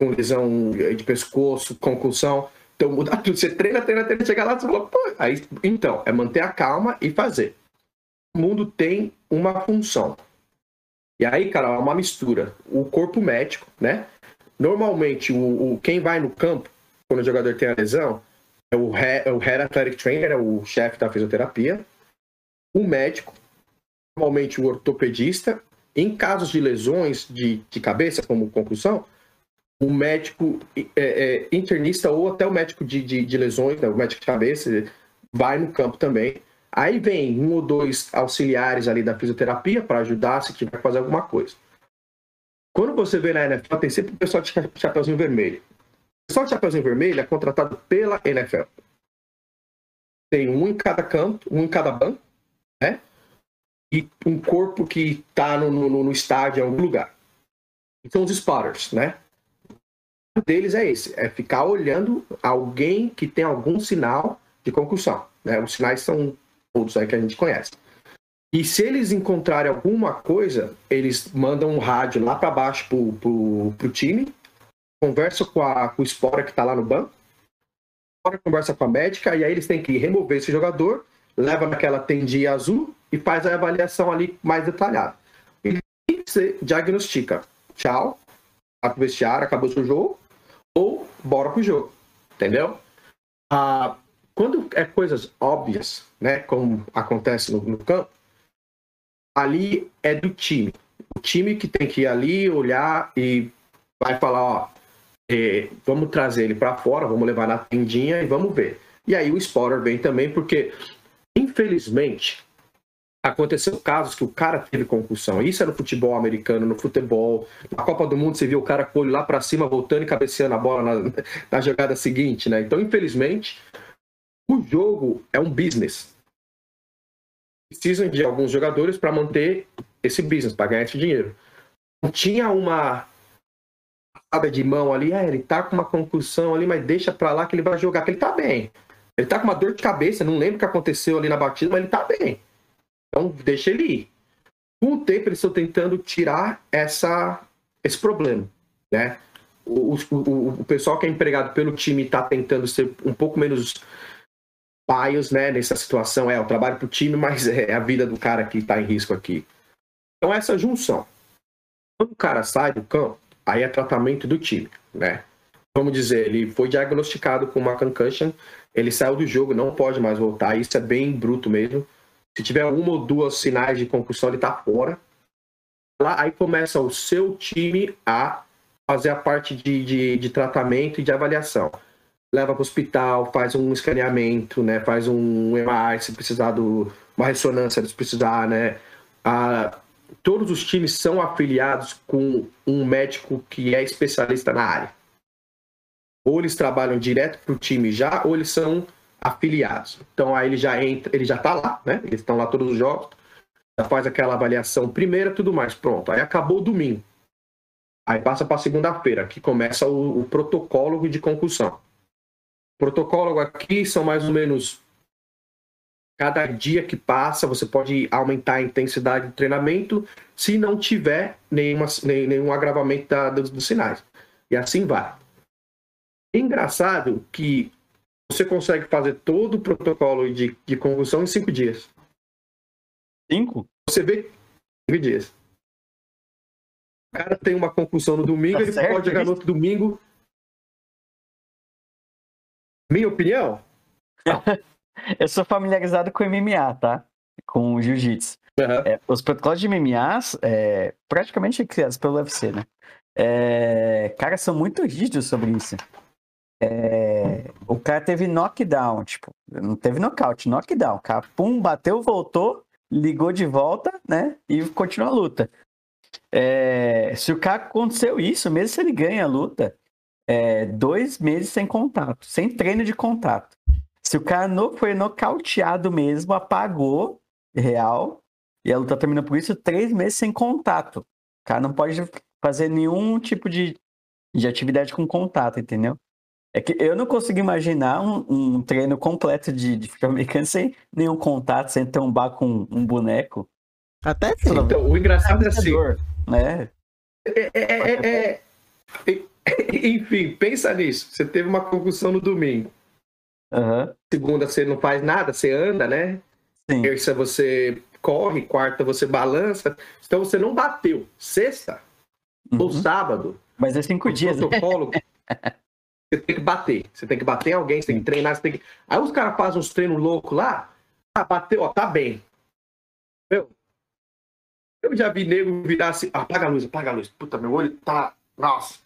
com lesão de pescoço, concussão. Então muda tudo. Você treina, treina, treina, chega lá, você fala, pô, aí, então, é manter a calma e fazer. Mundo tem uma função. E aí, cara, é uma mistura. O corpo médico, né? Normalmente, o, o quem vai no campo, quando o jogador tem a lesão, é o, head, é o head athletic trainer, é o chefe da fisioterapia, o médico, normalmente o ortopedista. Em casos de lesões de, de cabeça, como concussão, o médico é, é, internista ou até o médico de, de, de lesões, né, o médico de cabeça, vai no campo também. Aí vem um ou dois auxiliares ali da fisioterapia para ajudar se tiver que fazer alguma coisa. Quando você vê na NFL, tem sempre o pessoal de chapeuzinho vermelho. O pessoal de chapeuzinho vermelho é contratado pela NFL. Tem um em cada canto, um em cada banco, né? E um corpo que está no, no, no estádio, em algum lugar. São os spotters, né? deles é esse, é ficar olhando alguém que tem algum sinal de concussão. Né? Os sinais são todos aí que a gente conhece. E se eles encontrarem alguma coisa, eles mandam um rádio lá para baixo pro, pro, pro time, conversa com, a, com o Spora que está lá no banco, conversa com a médica, e aí eles têm que remover esse jogador, leva naquela tendinha azul e faz a avaliação ali mais detalhada. você diagnostica. Tchau, vai pro vestiário, acabou seu jogo, ou bora pro jogo. Entendeu? Ah, quando é coisas óbvias, né, como acontece no, no campo, ali é do time. O time que tem que ir ali, olhar e vai falar, ó, é, vamos trazer ele para fora, vamos levar na tendinha e vamos ver. E aí o spoiler vem também, porque, infelizmente, aconteceu casos que o cara teve concussão. Isso é no futebol americano, no futebol. Na Copa do Mundo, você viu o cara com o olho lá para cima, voltando e cabeceando a bola na, na jogada seguinte, né? Então, infelizmente, o jogo é um business. Precisam de alguns jogadores para manter esse business, para ganhar esse dinheiro. Não tinha uma passada de mão ali, ah, ele tá com uma concussão ali, mas deixa para lá que ele vai jogar, que ele tá bem. Ele tá com uma dor de cabeça, não lembro o que aconteceu ali na batida, mas ele tá bem. Então, deixa ele ir. Com o tempo, eles estão tentando tirar essa, esse problema, né? O, o, o pessoal que é empregado pelo time está tentando ser um pouco menos paios, né, nessa situação. É, o trabalho para o time, mas é a vida do cara que está em risco aqui. Então, essa junção. Quando o cara sai do campo, aí é tratamento do time, né? Vamos dizer, ele foi diagnosticado com uma concussion, ele saiu do jogo, não pode mais voltar, isso é bem bruto mesmo. Se tiver uma ou duas sinais de concussão, ele está fora. Lá, aí começa o seu time a fazer a parte de, de, de tratamento e de avaliação. Leva para o hospital, faz um escaneamento, né? faz um MRI se precisar de uma ressonância se precisar, né? Todos os times são afiliados com um médico que é especialista na área. Ou eles trabalham direto para o time já, ou eles são afiliados. Então aí ele já entra, ele já está lá, né? Eles estão lá todos os jogos, já faz aquela avaliação primeira, tudo mais, pronto. Aí acabou o domingo. Aí passa para segunda-feira, que começa o, o, protocolo de concussão. O protocolo aqui são mais ou menos cada dia que passa, você pode aumentar a intensidade do treinamento se não tiver nenhuma, nenhum agravamento da, dos, dos sinais. E assim vai. Engraçado que você consegue fazer todo o protocolo de, de convulsão em cinco dias. Cinco? Você vê cinco dias. O cara tem uma concussão no domingo, tá ele certo, pode jogar no outro domingo. Minha opinião? Eu sou familiarizado com MMA, tá? Com jiu-jitsu. Uhum. É, os protocolos de MMA, é, praticamente criados pelo UFC, né? É, cara, são muito rígidos sobre isso. É, o cara teve knockdown, tipo, não teve nocaute, knockdown. O cara, pum, bateu, voltou, ligou de volta, né? E continua a luta. É, se o cara aconteceu isso, mesmo se ele ganha a luta, é, dois meses sem contato, sem treino de contato. Se o cara não foi nocauteado mesmo, apagou, real, e a luta termina por isso, três meses sem contato. O cara não pode fazer nenhum tipo de, de atividade com contato, entendeu? É que eu não consigo imaginar um, um treino completo de, de futebol americano sem nenhum contato, sem trombar com um boneco. Até tem. Então, o engraçado é assim. Né? É, é, é, enfim, pensa nisso. Você teve uma concussão no domingo. Uhum. Segunda você não faz nada, você anda, né? Sim. Terça você corre, quarta você balança. Então você não bateu. Sexta uhum. ou sábado. Mas é cinco dias. Né? Protocolo. Você tem que bater. Você tem que bater em alguém, você tem que treinar, você tem que. Aí os caras fazem uns treinos loucos lá. Ah, bateu, ó, tá bem. Meu, eu já vi nego virar assim, apaga a luz, apaga a luz. Puta, meu olho tá. Nossa.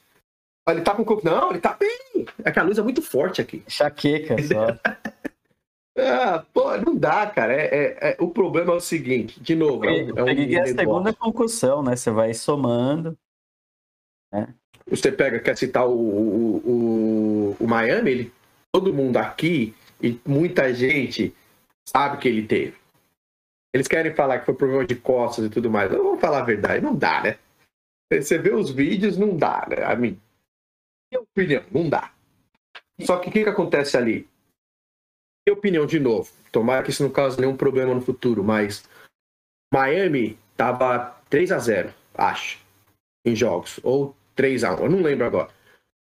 Ele tá com o. Não, ele tá bem. É que a luz é muito forte aqui. Chaqueca só. ah, pô, não dá, cara. É, é, é, o problema é o seguinte, de novo. É, um, é um a segunda concussão, né? Você vai somando. Né? Você pega, quer citar o, o, o, o Miami, ele, todo mundo aqui e muita gente sabe que ele teve. Eles querem falar que foi problema de costas e tudo mais. Eu vou falar a verdade, não dá, né? Você vê os vídeos, não dá, né? A mim. Opinião, não dá. Só que o que, que acontece ali? Minha opinião, de novo. Tomara que isso não cause nenhum problema no futuro, mas Miami tava 3 a 0 acho, em jogos. Ou 3 a 1 eu não lembro agora.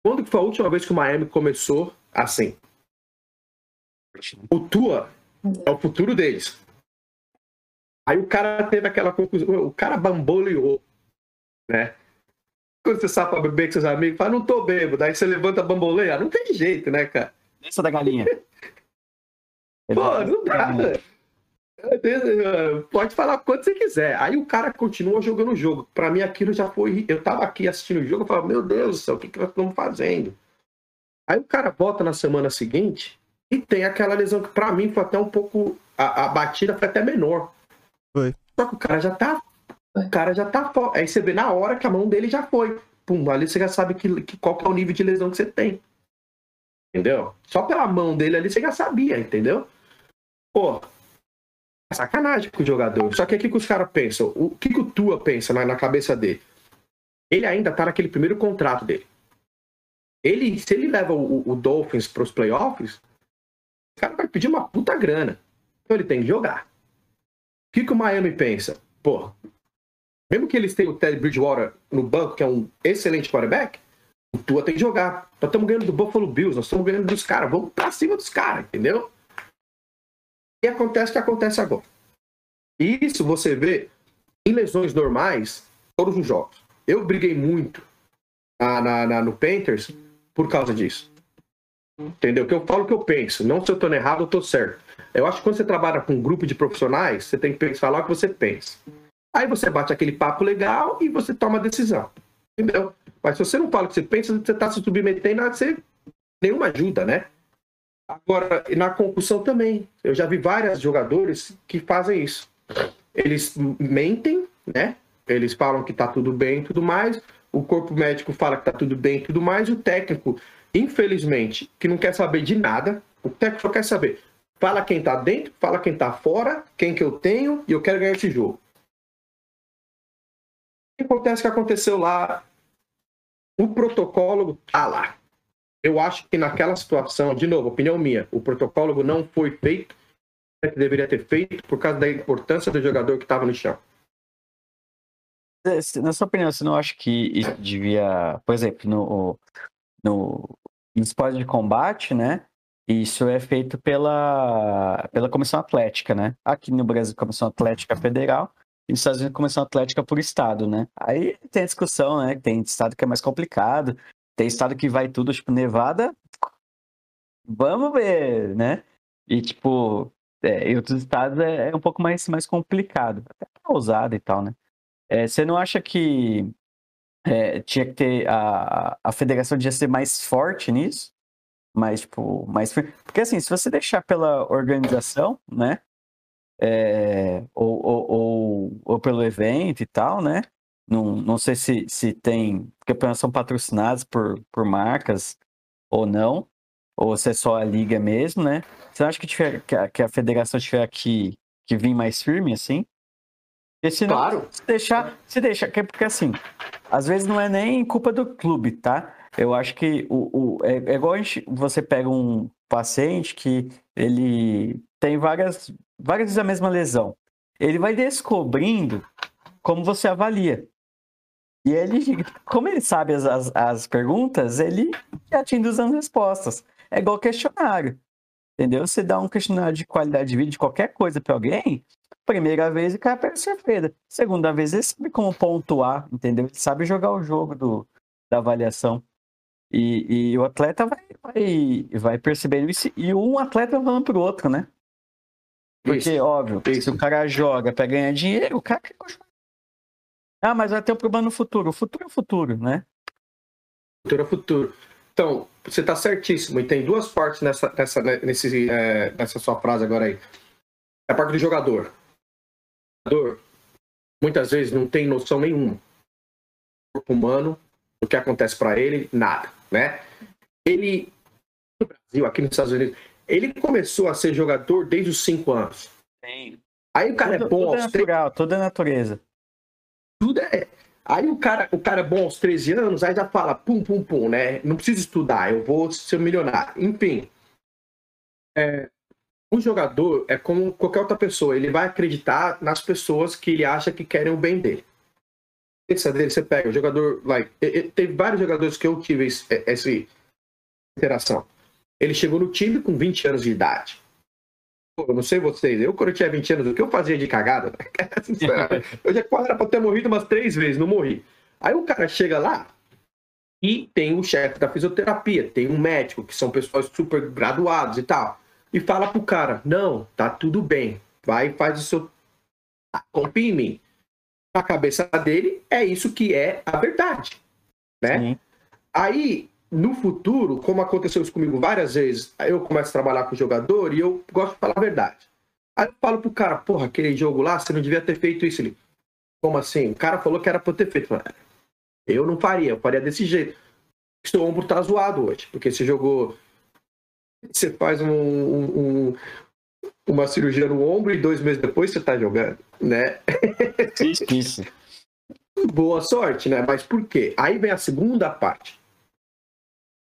Quando foi a última vez que o Miami começou assim? O Tua é o futuro deles. Aí o cara teve aquela conclusão, o cara bamboleou. né? Quando você sai pra beber com seus amigos, fala, não tô bêbado. Daí você levanta a bamboleia. Não tem jeito, né, cara? Desça da galinha. Pô, não dá. Pode falar quanto você quiser. Aí o cara continua jogando o jogo. Pra mim, aquilo já foi. Eu tava aqui assistindo o jogo, eu falava, meu Deus do céu, o que, que nós estamos fazendo? Aí o cara volta na semana seguinte e tem aquela lesão que pra mim foi até um pouco. A, a batida foi até menor. Foi. Só que o cara já tá. O cara já tá fora. Aí você vê na hora que a mão dele já foi. Pum, ali você já sabe que, que, qual que é o nível de lesão que você tem. Entendeu? Só pela mão dele ali você já sabia, entendeu? Pô, é sacanagem com o jogador. Só que o que os caras pensam? O que, que o Tua pensa na, na cabeça dele? Ele ainda tá naquele primeiro contrato dele. Ele, se ele leva o, o Dolphins pros playoffs, o cara vai pedir uma puta grana. Então ele tem que jogar. O que, que o Miami pensa? Pô, mesmo que eles tenham o Ted Bridgewater no banco, que é um excelente quarterback, o Tua tem que jogar. Nós estamos ganhando do Buffalo Bills, nós estamos ganhando dos caras, vamos pra cima dos caras, entendeu? E acontece o que acontece agora. E isso você vê em lesões normais, todos os jogos. Eu briguei muito na, na, na, no Panthers por causa disso. Entendeu? Que eu falo o que eu penso. Não se eu estou errado, eu estou certo. Eu acho que quando você trabalha com um grupo de profissionais, você tem que falar o que você pensa. Aí você bate aquele papo legal e você toma a decisão. Entendeu? Mas se você não fala o que você pensa, você está se submetendo a ser nenhuma ajuda, né? Agora, na concussão também. Eu já vi vários jogadores que fazem isso. Eles mentem, né? Eles falam que tá tudo bem e tudo mais. O corpo médico fala que tá tudo bem e tudo mais. E o técnico, infelizmente, que não quer saber de nada. O técnico só quer saber. Fala quem tá dentro, fala quem tá fora, quem que eu tenho e eu quero ganhar esse jogo. Que acontece que aconteceu lá? O protocolo tá lá eu acho que naquela situação, de novo, opinião minha, o protocolo não foi feito que deveria ter feito por causa da importância do jogador que estava no chão. Na sua opinião, você não acha que isso devia, por exemplo, no, no, no esporte de combate, né? Isso é feito pela, pela Comissão Atlética, né? Aqui no Brasil, Comissão Atlética Federal, e nos Estados Unidos, Comissão Atlética por Estado, né? Aí tem a discussão, né? Tem estado que é mais complicado, tem estado que vai tudo, tipo, Nevada. Vamos ver, né? E, tipo, é, em outros estados é, é, um pouco mais, mais complicado. Até causado e tal, né? É, você não acha que é, tinha que ter. A, a federação devia ser mais forte nisso? Mais, tipo, mais. Porque, assim, se você deixar pela organização, né? É, ou, ou, ou, pelo evento e tal, né? Não, não sei se, se tem campeonatos são patrocinados por, por marcas ou não, ou se é só a liga mesmo, né? Você acha que, tiver, que, a, que a federação tiver que, que vir mais firme assim? Porque senão, claro. se deixar, se deixa, porque assim, às vezes não é nem culpa do clube, tá? Eu acho que o, o é, é igual a gente, você pega um paciente que ele tem várias, várias vezes a mesma lesão. Ele vai descobrindo como você avalia. E ele, como ele sabe as, as, as perguntas, ele já tinha as respostas. É igual questionário. Entendeu? Você dá um questionário de qualidade de vida de qualquer coisa para alguém, primeira vez o cara perde surpresa. Segunda vez ele sabe como pontuar, entendeu? Ele sabe jogar o jogo do, da avaliação. E, e o atleta vai, vai, vai percebendo isso. E um atleta falando pro outro, né? Porque, isso, óbvio, isso. se o cara joga para ganhar dinheiro, o cara quer continuar ah, mas vai ter um problema no futuro. O futuro é o futuro, né? Futuro é futuro. Então, você está certíssimo. E tem duas partes nessa, nessa, nesse, é, nessa sua frase agora aí. É a parte do jogador. O jogador, muitas vezes, não tem noção nenhuma. O corpo humano, o que acontece para ele, nada, né? Ele, no Brasil, aqui nos Estados Unidos, ele começou a ser jogador desde os 5 anos. Sim. Aí o cara tudo, é bom tudo é natural, toda a natureza tudo é. Aí o cara, o cara é bom aos 13 anos, aí já fala, pum, pum, pum, né? Não preciso estudar, eu vou ser milionário. Enfim. É, um jogador é como qualquer outra pessoa, ele vai acreditar nas pessoas que ele acha que querem o bem dele. Essa dele, você pega o jogador, like, teve vários jogadores que eu tive esse, essa interação. Ele chegou no time com 20 anos de idade eu não sei vocês, eu quando eu tinha 20 anos, o que eu fazia de cagada? eu já quase era pra ter morrido umas três vezes, não morri. Aí o cara chega lá e tem o chefe da fisioterapia, tem um médico, que são pessoas super graduados e tal, e fala pro cara: não, tá tudo bem, vai e faz o seu. Confia em mim. Na cabeça dele, é isso que é a verdade. Né? Sim. Aí, no futuro, como aconteceu isso comigo várias vezes, eu começo a trabalhar com o jogador e eu gosto de falar a verdade. Aí eu falo pro cara, porra, aquele jogo lá, você não devia ter feito isso. Ele, como assim? O cara falou que era pra eu ter feito. Eu não faria, eu faria desse jeito. Seu ombro tá zoado hoje, porque você jogou. Você faz um, um, uma cirurgia no ombro e dois meses depois você tá jogando, né? Isso. Boa sorte, né? Mas por quê? Aí vem a segunda parte.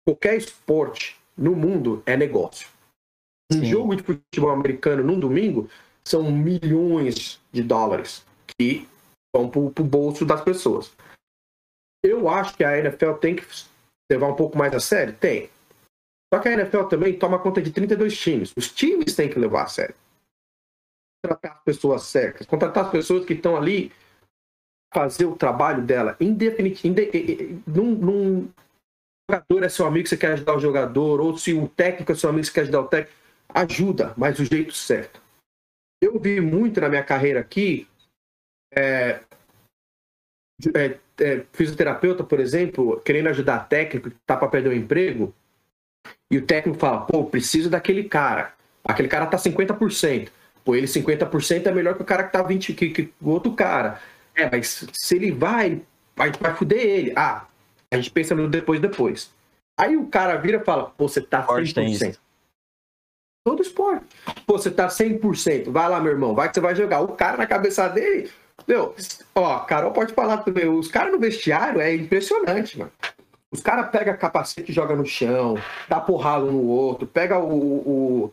Qualquer esporte no mundo é negócio. Um Sim. jogo de futebol americano num domingo são milhões de dólares que vão para o bolso das pessoas. Eu acho que a NFL tem que levar um pouco mais a sério? Tem. Só que a NFL também toma conta de 32 times. Os times têm que levar a sério. Contratar as pessoas certas, contratar as pessoas que estão ali fazer o trabalho dela indefinidamente. Inde, num, num jogador é seu amigo, você quer ajudar o jogador, ou se o técnico é seu amigo, você quer ajudar o técnico ajuda, mas do jeito certo. Eu vi muito na minha carreira aqui, é, é, é, fisioterapeuta, por exemplo, querendo ajudar técnico que tá para perder o emprego, e o técnico fala, pô, preciso daquele cara. Aquele cara tá 50%. Pô, ele 50% é melhor que o cara que tá 20%, que, que o outro cara. É, mas se ele vai, gente vai fuder ele. Ah, a gente pensa no depois, depois. Aí o cara vira e fala, pô, você tá 100%. Todo esporte. Pô, você tá 100%. Vai lá, meu irmão. Vai que você vai jogar. O cara na cabeça dele. Meu, ó, Carol pode falar também. Os caras no vestiário é impressionante, mano. Os caras pegam capacete e joga no chão, dá porrada um no outro, pega o, o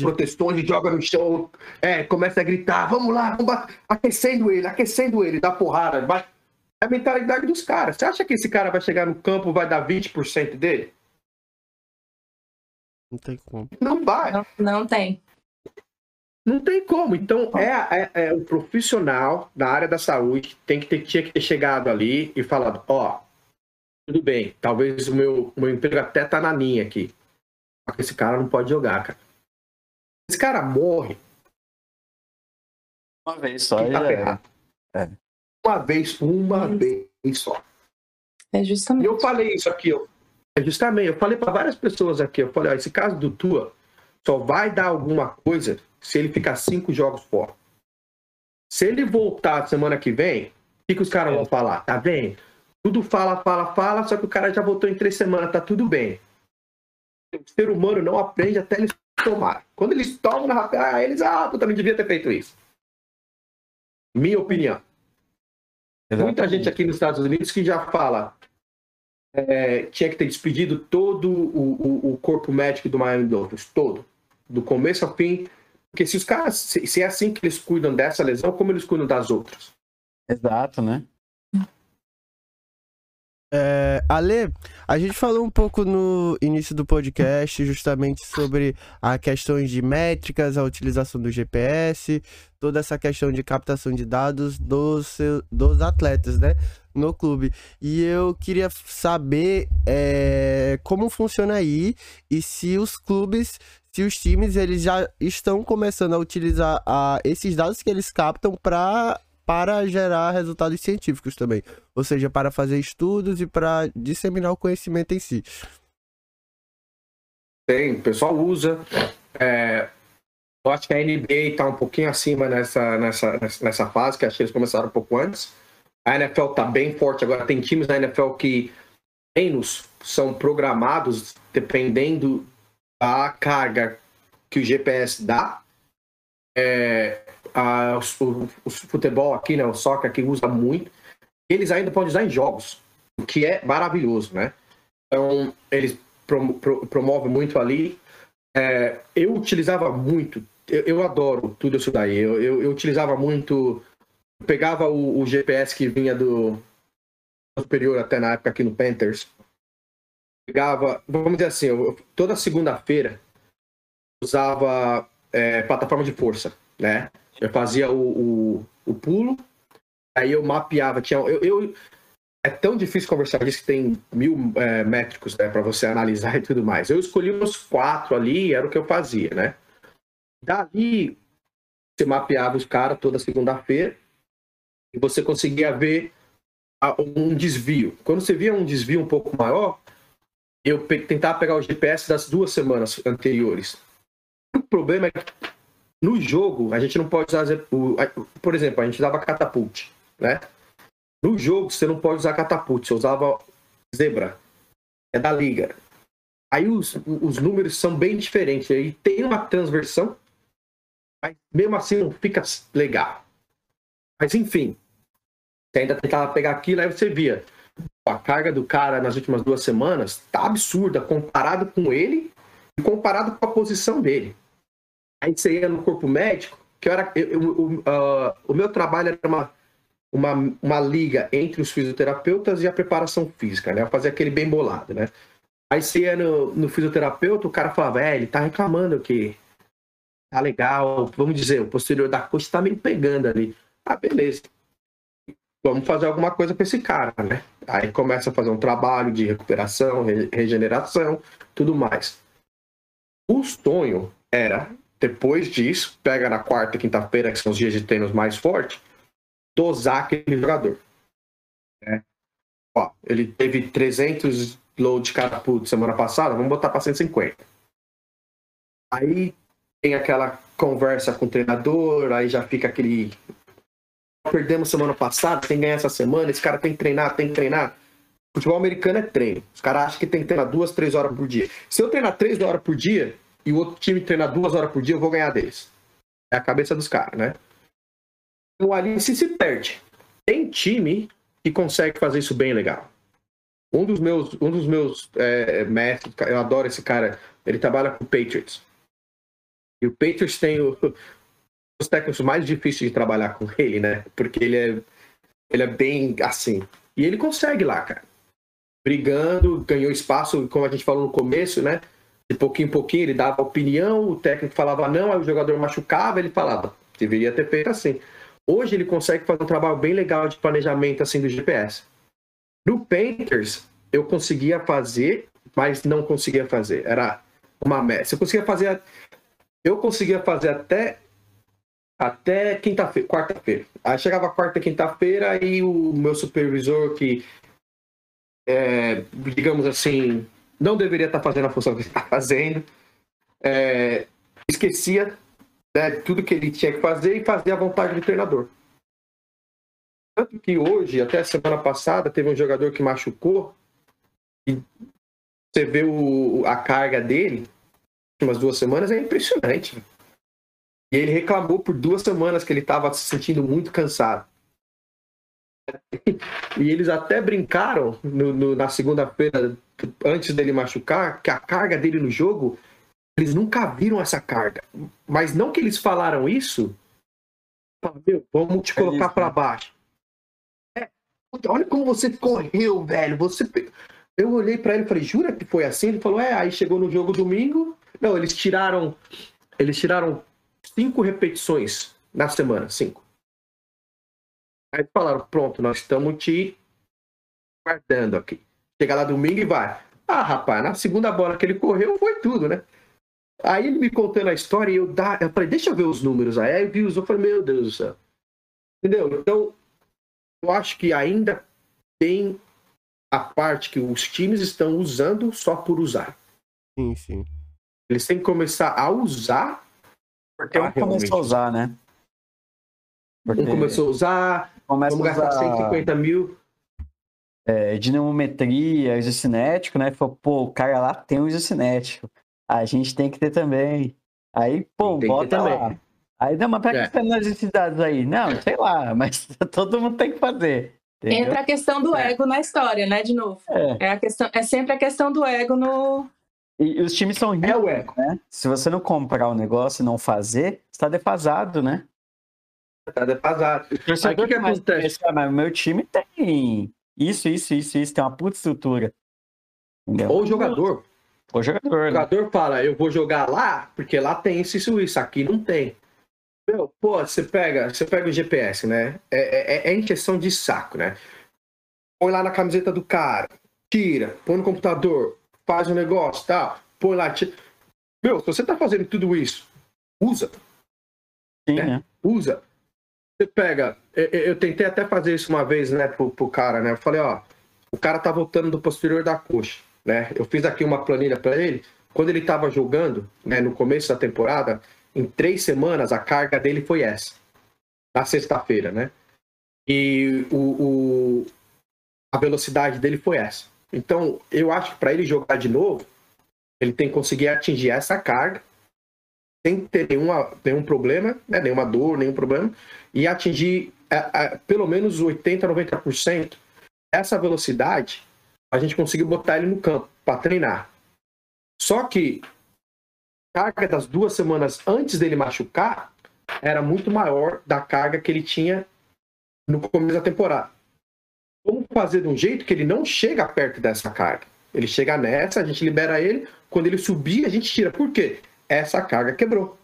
protestões e joga no chão, é, começa a gritar, vamos lá, vamos aquecendo ele, aquecendo ele, dá porrada. É a mentalidade dos caras. Você acha que esse cara vai chegar no campo vai dar 20% dele? Não tem como. Não vai. Não, não tem. Não tem como. Então, é, é, é, o profissional da área da saúde tem que ter, tinha que ter chegado ali e falado: ó, oh, tudo bem, talvez o meu, o meu emprego até tá na linha aqui. Só que esse cara não pode jogar, cara. Esse cara morre. Uma vez só, tá é. é. Uma vez, uma hum. vez só. É justamente. E eu falei isso aqui, é justamente, eu falei para várias pessoas aqui, eu falei, ó, esse caso do Tua só vai dar alguma coisa se ele ficar cinco jogos fora. Se ele voltar semana que vem, o que, que os caras vão falar? Tá bem? Tudo fala, fala, fala, só que o cara já voltou em três semanas, tá tudo bem. O ser humano não aprende até eles tomar. Quando eles tomam na rapaz, ah, eles, ah, puta, não devia ter feito isso. Minha opinião. Exatamente. Muita gente aqui nos Estados Unidos que já fala, é, tinha que ter despedido todo o, o, o, corpo médico do Miami Dolphins, todo, do começo ao fim. Porque se os caras, se, se, é assim que eles cuidam dessa lesão, como eles cuidam das outras? Exato, né? É, Ale, a gente falou um pouco no início do podcast justamente sobre a questões de métricas, a utilização do GPS, toda essa questão de captação de dados dos, dos atletas, né? No clube. E eu queria saber é, como funciona aí e se os clubes, se os times, eles já estão começando a utilizar a, esses dados que eles captam para para gerar resultados científicos também. Ou seja, para fazer estudos e para disseminar o conhecimento em si. Tem, o pessoal usa. É, eu acho que a NBA está um pouquinho acima nessa, nessa, nessa fase, que acho que eles começaram um pouco antes. A NFL está bem forte agora. Tem times na NFL que treinos são programados dependendo da carga que o GPS dá. É, a, o, o, futebol aqui, né, o soccer aqui usa muito, eles ainda podem usar em jogos, o que é maravilhoso, né? Então, eles prom, pro, promovem muito ali. É, eu utilizava muito, eu, eu, adoro tudo isso daí, eu, eu, eu utilizava muito, pegava o, o, GPS que vinha do superior até na época aqui no Panthers, pegava, vamos dizer assim, eu, toda segunda-feira usava é, plataforma de força, né? Eu fazia o, o, o pulo, aí eu mapeava. Tinha, eu, eu, é tão difícil conversar disso que tem mil é, métricos né, para você analisar e tudo mais. Eu escolhi uns quatro ali, era o que eu fazia, né? Dali, você mapeava os caras toda segunda-feira e você conseguia ver um desvio. Quando você via um desvio um pouco maior, eu tentava pegar o GPS das duas semanas anteriores. O problema é que no jogo a gente não pode usar, por exemplo, a gente dava catapult, né? No jogo, você não pode usar catapult, você usava zebra. É da liga. Aí os, os números são bem diferentes. Aí tem uma transversão, mas mesmo assim não fica legal. Mas enfim, você ainda tentava pegar aquilo, aí você via a carga do cara nas últimas duas semanas tá absurda comparado com ele e comparado com a posição dele. Aí você ia no corpo médico, que era eu, eu, uh, o meu trabalho era uma uma, uma liga entre os fisioterapeutas e a preparação física, né? Fazer aquele bem bolado, né? Aí você ia no, no fisioterapeuta, o cara falava, é, ele tá reclamando que tá legal, vamos dizer, o posterior da coxa tá meio pegando ali. Ah, beleza. Vamos fazer alguma coisa com esse cara, né? Aí começa a fazer um trabalho de recuperação, regeneração, tudo mais. O sonho era, depois disso, pega na quarta, quinta-feira, que são os dias de treinos mais fortes, dosar aquele jogador. Né? Ó, ele teve 300 load de catapult semana passada, vamos botar para 150. Aí tem aquela conversa com o treinador, aí já fica aquele. Perdemos semana passada, tem que ganhar essa semana, esse cara tem que treinar, tem que treinar. Futebol americano é treino. Os caras acham que tem que treinar duas, três horas por dia. Se eu treinar três horas por dia e o outro time treinar duas horas por dia, eu vou ganhar deles. É a cabeça dos caras, né? o Alice se perde. Tem time que consegue fazer isso bem legal. Um dos meus, um dos meus é, mestres, eu adoro esse cara, ele trabalha com o Patriots. E o Patriots tem o, os técnicos mais difíceis de trabalhar com ele, né? Porque ele é, ele é bem assim. E ele consegue lá, cara. Brigando, ganhou espaço, como a gente falou no começo, né? De pouquinho em pouquinho ele dava opinião, o técnico falava não, aí o jogador machucava, ele falava, deveria ter feito assim. Hoje ele consegue fazer um trabalho bem legal de planejamento assim do GPS. No Painters, eu conseguia fazer, mas não conseguia fazer. Era uma meta. Eu conseguia fazer. Eu conseguia fazer até até quinta-feira, quarta-feira. Aí chegava quarta, quinta-feira e o meu supervisor que é, digamos assim, não deveria estar fazendo a função que está fazendo, é, esquecia né, tudo que ele tinha que fazer e fazer a vontade do treinador. Tanto que hoje, até a semana passada, teve um jogador que machucou e você vê o, a carga dele, umas duas semanas, é impressionante. E ele reclamou por duas semanas que ele estava se sentindo muito cansado. E eles até brincaram no, no, na segunda-feira, antes dele machucar, que a carga dele no jogo eles nunca viram essa carga. Mas não que eles falaram isso, meu, vamos te colocar é para né? baixo. É, olha como você correu, velho. Você Eu olhei para ele e falei, jura que foi assim? Ele falou, é, aí chegou no jogo domingo. Não, eles tiraram. Eles tiraram cinco repetições na semana, cinco. Aí falaram, pronto, nós estamos te guardando aqui. Chega lá domingo e vai. Ah, rapaz, na segunda bola que ele correu foi tudo, né? Aí ele me contando a história e eu, dá, eu falei, deixa eu ver os números. Aí eu vi os, eu falei, meu Deus do céu. Entendeu? Então, eu acho que ainda tem a parte que os times estão usando só por usar. Sim, sim. Eles têm que começar a usar. Porque um começou a usar, né? Porque... Um começou a usar, Começa vamos gastar usar... 150 mil. É, dinamometria, isocinético, né? Falou, pô, o cara lá tem um isocinético a gente tem que ter também. Aí, pô, tem bota lá. Aí, não, mas pra que é. você nas necessidades aí? Não, sei lá, mas todo mundo tem que fazer. Entendeu? Entra a questão do é. ego na história, né, de novo. É. É, a questão, é sempre a questão do ego no... E, os times são ricos, é o ego. né? Se você não comprar o negócio e não fazer, está defasado, né? Está defasado. O torcedor que, que acontece? Mas meu time tem isso, isso, isso, isso, tem uma puta estrutura. Entendeu? Ou o jogador. O jogador, o né? jogador né? fala, eu vou jogar lá, porque lá tem isso, isso, isso, aqui não tem. Meu, pô, você pega, você pega o GPS, né? É, é, é em questão de saco, né? põe lá na camiseta do cara, tira, põe no computador, faz um negócio, tá? Põe lá, tira. Meu, se você tá fazendo tudo isso, usa. Sim, né? né? Usa. Você pega. Eu, tentei até fazer isso uma vez, né, pro, pro cara, né? Eu falei, ó, o cara tá voltando do posterior da coxa, né? Eu fiz aqui uma planilha para ele. Quando ele tava jogando, né, no começo da temporada, em três semanas a carga dele foi essa. Na sexta-feira, né? E o, o, a velocidade dele foi essa. Então, eu acho que para ele jogar de novo, ele tem que conseguir atingir essa carga sem ter nenhuma, nenhum problema, né, nenhuma dor, nenhum problema, e atingir é, é, pelo menos 80%, 90%. Essa velocidade, a gente conseguiu botar ele no campo para treinar. Só que a carga das duas semanas antes dele machucar era muito maior da carga que ele tinha no começo da temporada. Como fazer de um jeito que ele não chega perto dessa carga? Ele chega nessa, a gente libera ele, quando ele subir, a gente tira. Por quê? Essa carga quebrou.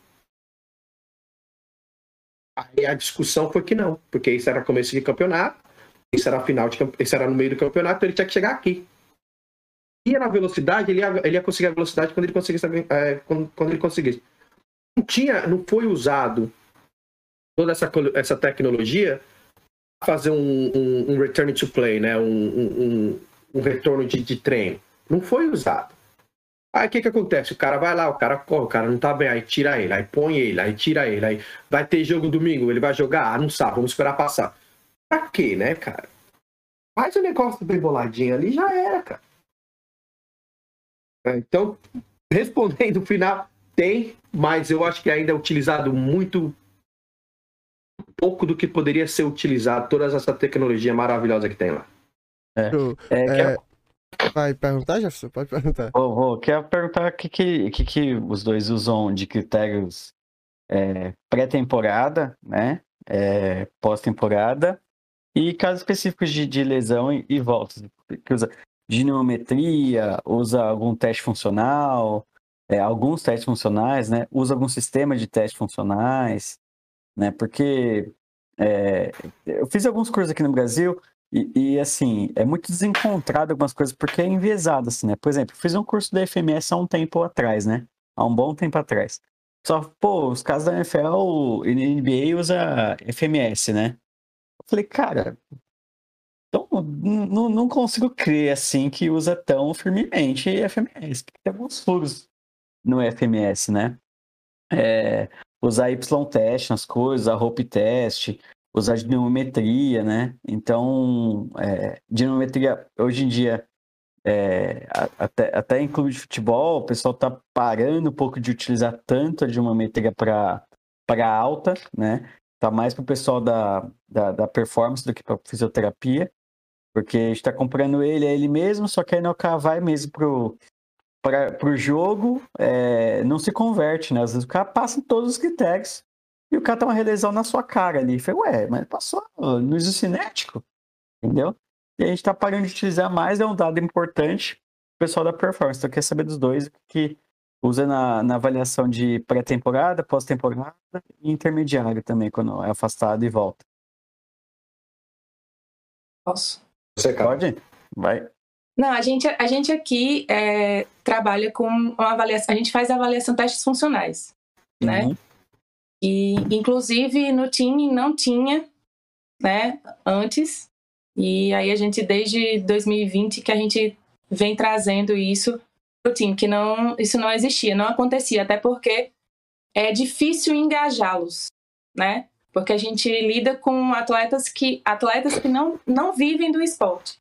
Aí a discussão foi que não, porque isso era começo de campeonato, isso era final de isso era no meio do campeonato, então ele tinha que chegar aqui. E na velocidade, ele ia, ele ia conseguir a velocidade quando ele conseguisse, é, quando, quando ele conseguisse. Não tinha, não foi usado toda essa, essa tecnologia fazer um, um, um, return to play, né? um, um, um retorno de, de treino. Não foi usado. Aí o que que acontece? O cara vai lá, o cara corre, o cara não tá bem, aí tira ele, aí põe ele, aí tira ele, aí vai ter jogo domingo, ele vai jogar? Ah, não sabe, vamos esperar passar. Pra quê, né, cara? Faz o negócio bem boladinho ali, já era, cara. É, então, respondendo o final, tem, mas eu acho que ainda é utilizado muito pouco do que poderia ser utilizado, toda essa tecnologia maravilhosa que tem lá. É, é, é, Vai perguntar, Jefferson? Pode perguntar. Vou, vou. Quero perguntar o que, que, que, que os dois usam de critérios é, pré-temporada, né? É, Pós-temporada e casos específicos de, de lesão e, e voltas. Que usa dinâmetria, usa algum teste funcional, é, alguns testes funcionais, né? Usa algum sistema de testes funcionais, né? Porque é, eu fiz alguns cursos aqui no Brasil e, e, assim, é muito desencontrado algumas coisas porque é enviesado, assim, né? Por exemplo, fiz um curso da FMS há um tempo atrás, né? Há um bom tempo atrás. Só, pô, os casos da NFL e NBA usa FMS, né? Eu falei, cara, então não, consigo crer assim que usa tão firmemente FMS, tem alguns furos no FMS, né? É, usar Y-test nas coisas, a Hope test, usar dinamometria, né? Então, é, dinamometria, hoje em dia, é, até, até em clube de futebol, o pessoal está parando um pouco de utilizar tanto a dinamometria para alta, né? Tá mais para o pessoal da, da, da, performance do que para fisioterapia, porque a gente está comprando ele, é ele mesmo, só que aí no cara vai mesmo pro para o jogo, é, não se converte, né? Às vezes o cara passa em todos os critérios, e o cara tem uma relesão na sua cara ali. Falei, ué, mas passou no isocinético, entendeu? E a gente tá parando de utilizar mais, é um dado importante o pessoal da performance. Então, quer saber dos dois que usa na, na avaliação de pré-temporada, pós-temporada e intermediário também, quando é afastado e volta. Posso? Você. Pode? Vai. Não, a gente, a gente aqui é, trabalha com uma avaliação, a gente faz avaliação de testes funcionais, né? uhum. E, inclusive, no time não tinha, né, antes. E aí a gente, desde 2020, que a gente vem trazendo isso para o time, que não, isso não existia, não acontecia, até porque é difícil engajá-los, né? Porque a gente lida com atletas que, atletas que não, não vivem do esporte.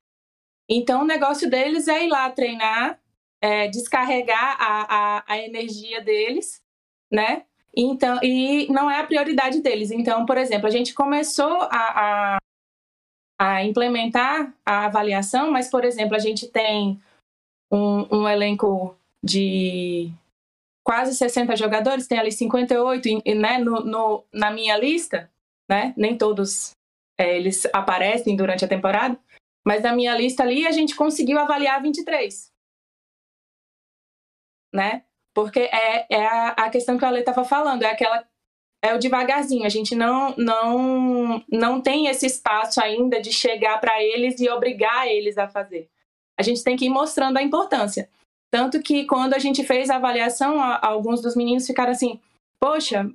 Então, o negócio deles é ir lá treinar, é, descarregar a, a, a energia deles, né? Então, e não é a prioridade deles. Então, por exemplo, a gente começou a, a, a implementar a avaliação, mas, por exemplo, a gente tem um, um elenco de quase 60 jogadores, tem ali 58, né, no, no, na minha lista, né, nem todos é, eles aparecem durante a temporada, mas na minha lista ali a gente conseguiu avaliar 23, né, porque é, é a, a questão que a Ale estava falando, é aquela, é o devagarzinho. A gente não, não, não tem esse espaço ainda de chegar para eles e obrigar eles a fazer. A gente tem que ir mostrando a importância. Tanto que quando a gente fez a avaliação, alguns dos meninos ficaram assim: poxa,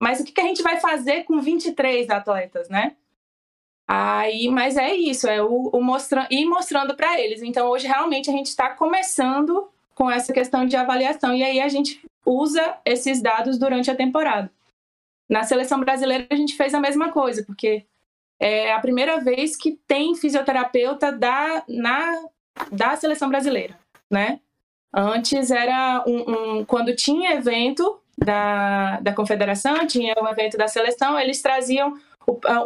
mas o que a gente vai fazer com 23 atletas, né? Aí, mas é isso, é o, o mostra ir mostrando para eles. Então, hoje, realmente, a gente está começando com essa questão de avaliação. E aí, a gente usa esses dados durante a temporada. Na seleção brasileira, a gente fez a mesma coisa, porque é a primeira vez que tem fisioterapeuta da, na, da seleção brasileira, né? Antes era um, um, quando tinha evento da, da confederação, tinha um evento da seleção, eles traziam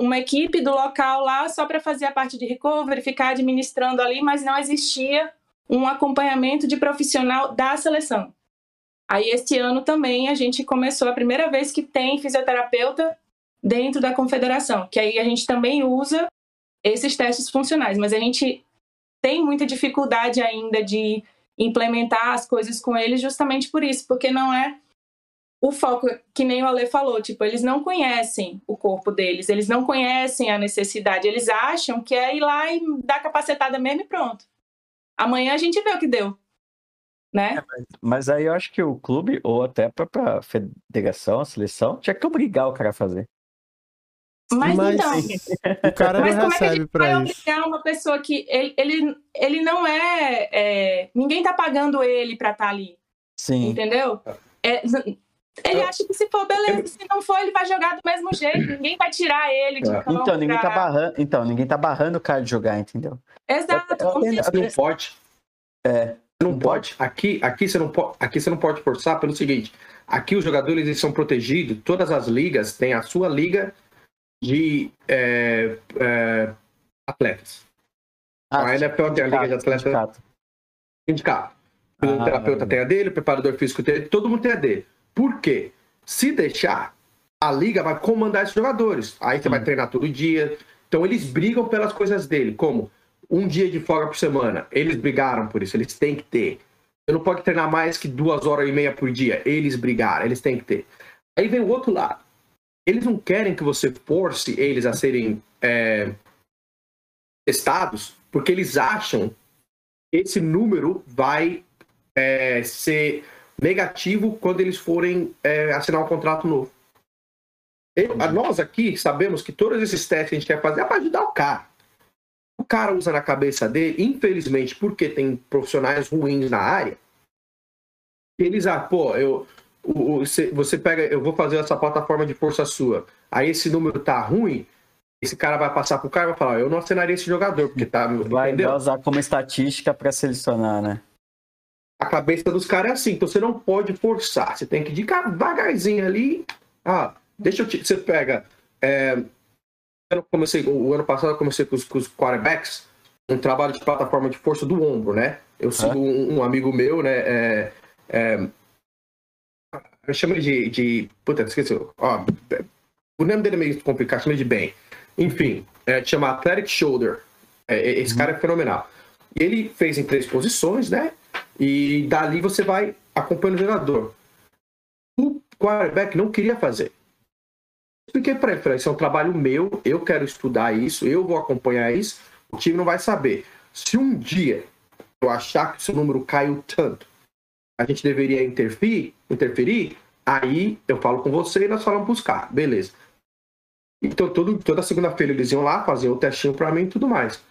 uma equipe do local lá só para fazer a parte de recovery, ficar administrando ali, mas não existia um acompanhamento de profissional da seleção. Aí este ano também a gente começou a primeira vez que tem fisioterapeuta dentro da confederação, que aí a gente também usa esses testes funcionais, mas a gente tem muita dificuldade ainda de implementar as coisas com eles justamente por isso, porque não é o foco, que nem o Ale falou, tipo, eles não conhecem o corpo deles, eles não conhecem a necessidade, eles acham que é ir lá e dar capacetada mesmo e pronto. Amanhã a gente vê o que deu. Né? É, mas, mas, aí eu acho que o clube, ou até a própria federação, a seleção, tinha que obrigar o cara a fazer. Mas, mas então, o cara não mas recebe como é que pra vai obrigar uma pessoa que ele, ele, ele não é, é Ninguém tá pagando ele pra estar tá ali. Sim. Entendeu? É, ele acha que se for, beleza. Se não for, ele vai jogar do mesmo jeito. Ninguém vai tirar ele de é. campo. Então, ninguém tá barrando, então, ninguém tá barrando o cara de jogar, entendeu? Exato. não pode. É. Não pode. Aqui, aqui, você não pode, aqui você não pode forçar pelo seguinte: aqui os jogadores eles são protegidos, todas as ligas têm a sua liga de é, é, atletas. Ah, a NFL tem a liga de atletas. Sindicato. Sindicato. O ah, terapeuta tem a dele, o preparador físico tem a dele, todo mundo tem a dele. Por quê? Se deixar, a liga vai comandar esses jogadores. Aí você Sim. vai treinar todo dia. Então eles brigam pelas coisas dele, como um dia de folga por semana. Eles brigaram por isso, eles têm que ter. Você não pode treinar mais que duas horas e meia por dia. Eles brigaram, eles têm que ter. Aí vem o outro lado. Eles não querem que você force eles a serem é, testados, porque eles acham que esse número vai é, ser negativo quando eles forem é, assinar um contrato novo. Eu, nós aqui sabemos que todos esses testes que a gente quer fazer é para ajudar o cara. O cara usa na cabeça dele, infelizmente, porque tem profissionais ruins na área, eles, ah, pô, eu, você pega, eu vou fazer essa plataforma de força sua, aí esse número tá ruim, esse cara vai passar pro cara e vai falar, eu não assinaria esse jogador, porque tá. Vai, vai usar como estatística para selecionar, né? A cabeça dos caras é assim, então você não pode forçar, você tem que ir devagarzinho ali. Ah, deixa eu te. Você pega. É, eu comecei, o ano passado eu comecei com os, com os quarterbacks, um trabalho de plataforma de força do ombro, né? Eu sigo um, um, amigo meu, né? É, é, eu chamo ele de. de puta, esqueci. Ó, o nome dele é meio complicado, chama ele de Ben. Enfim, é, chama Athletic Shoulder. É, esse uhum. cara é fenomenal. E ele fez em três posições, né? E dali você vai acompanhando o jogador. O quarterback não queria fazer. Expliquei para ele, isso é um trabalho meu, eu quero estudar isso, eu vou acompanhar isso, o time não vai saber. Se um dia eu achar que seu número caiu tanto, a gente deveria interferir, interferir, aí eu falo com você e nós falamos buscar, beleza. Então todo, toda segunda-feira eles iam lá, faziam o testinho para mim e tudo mais.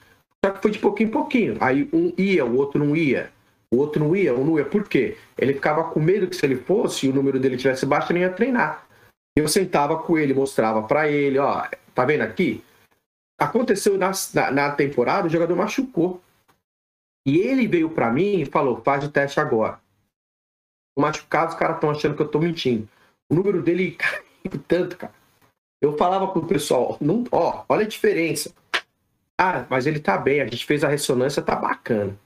Só que foi de pouquinho em pouquinho. Aí um ia, o outro não ia. O outro não ia, um não ia. Por quê? Ele ficava com medo que se ele fosse e o número dele tivesse baixo, ele ia treinar. Eu sentava com ele, mostrava para ele, ó, tá vendo aqui? Aconteceu na, na, na, temporada, o jogador machucou. E ele veio para mim e falou, faz o teste agora. O machucado, os caras estão achando que eu tô mentindo. O número dele caiu tanto, cara. Eu falava pro pessoal, não, ó, olha a diferença. Ah, mas ele tá bem, a gente fez a ressonância, tá bacana.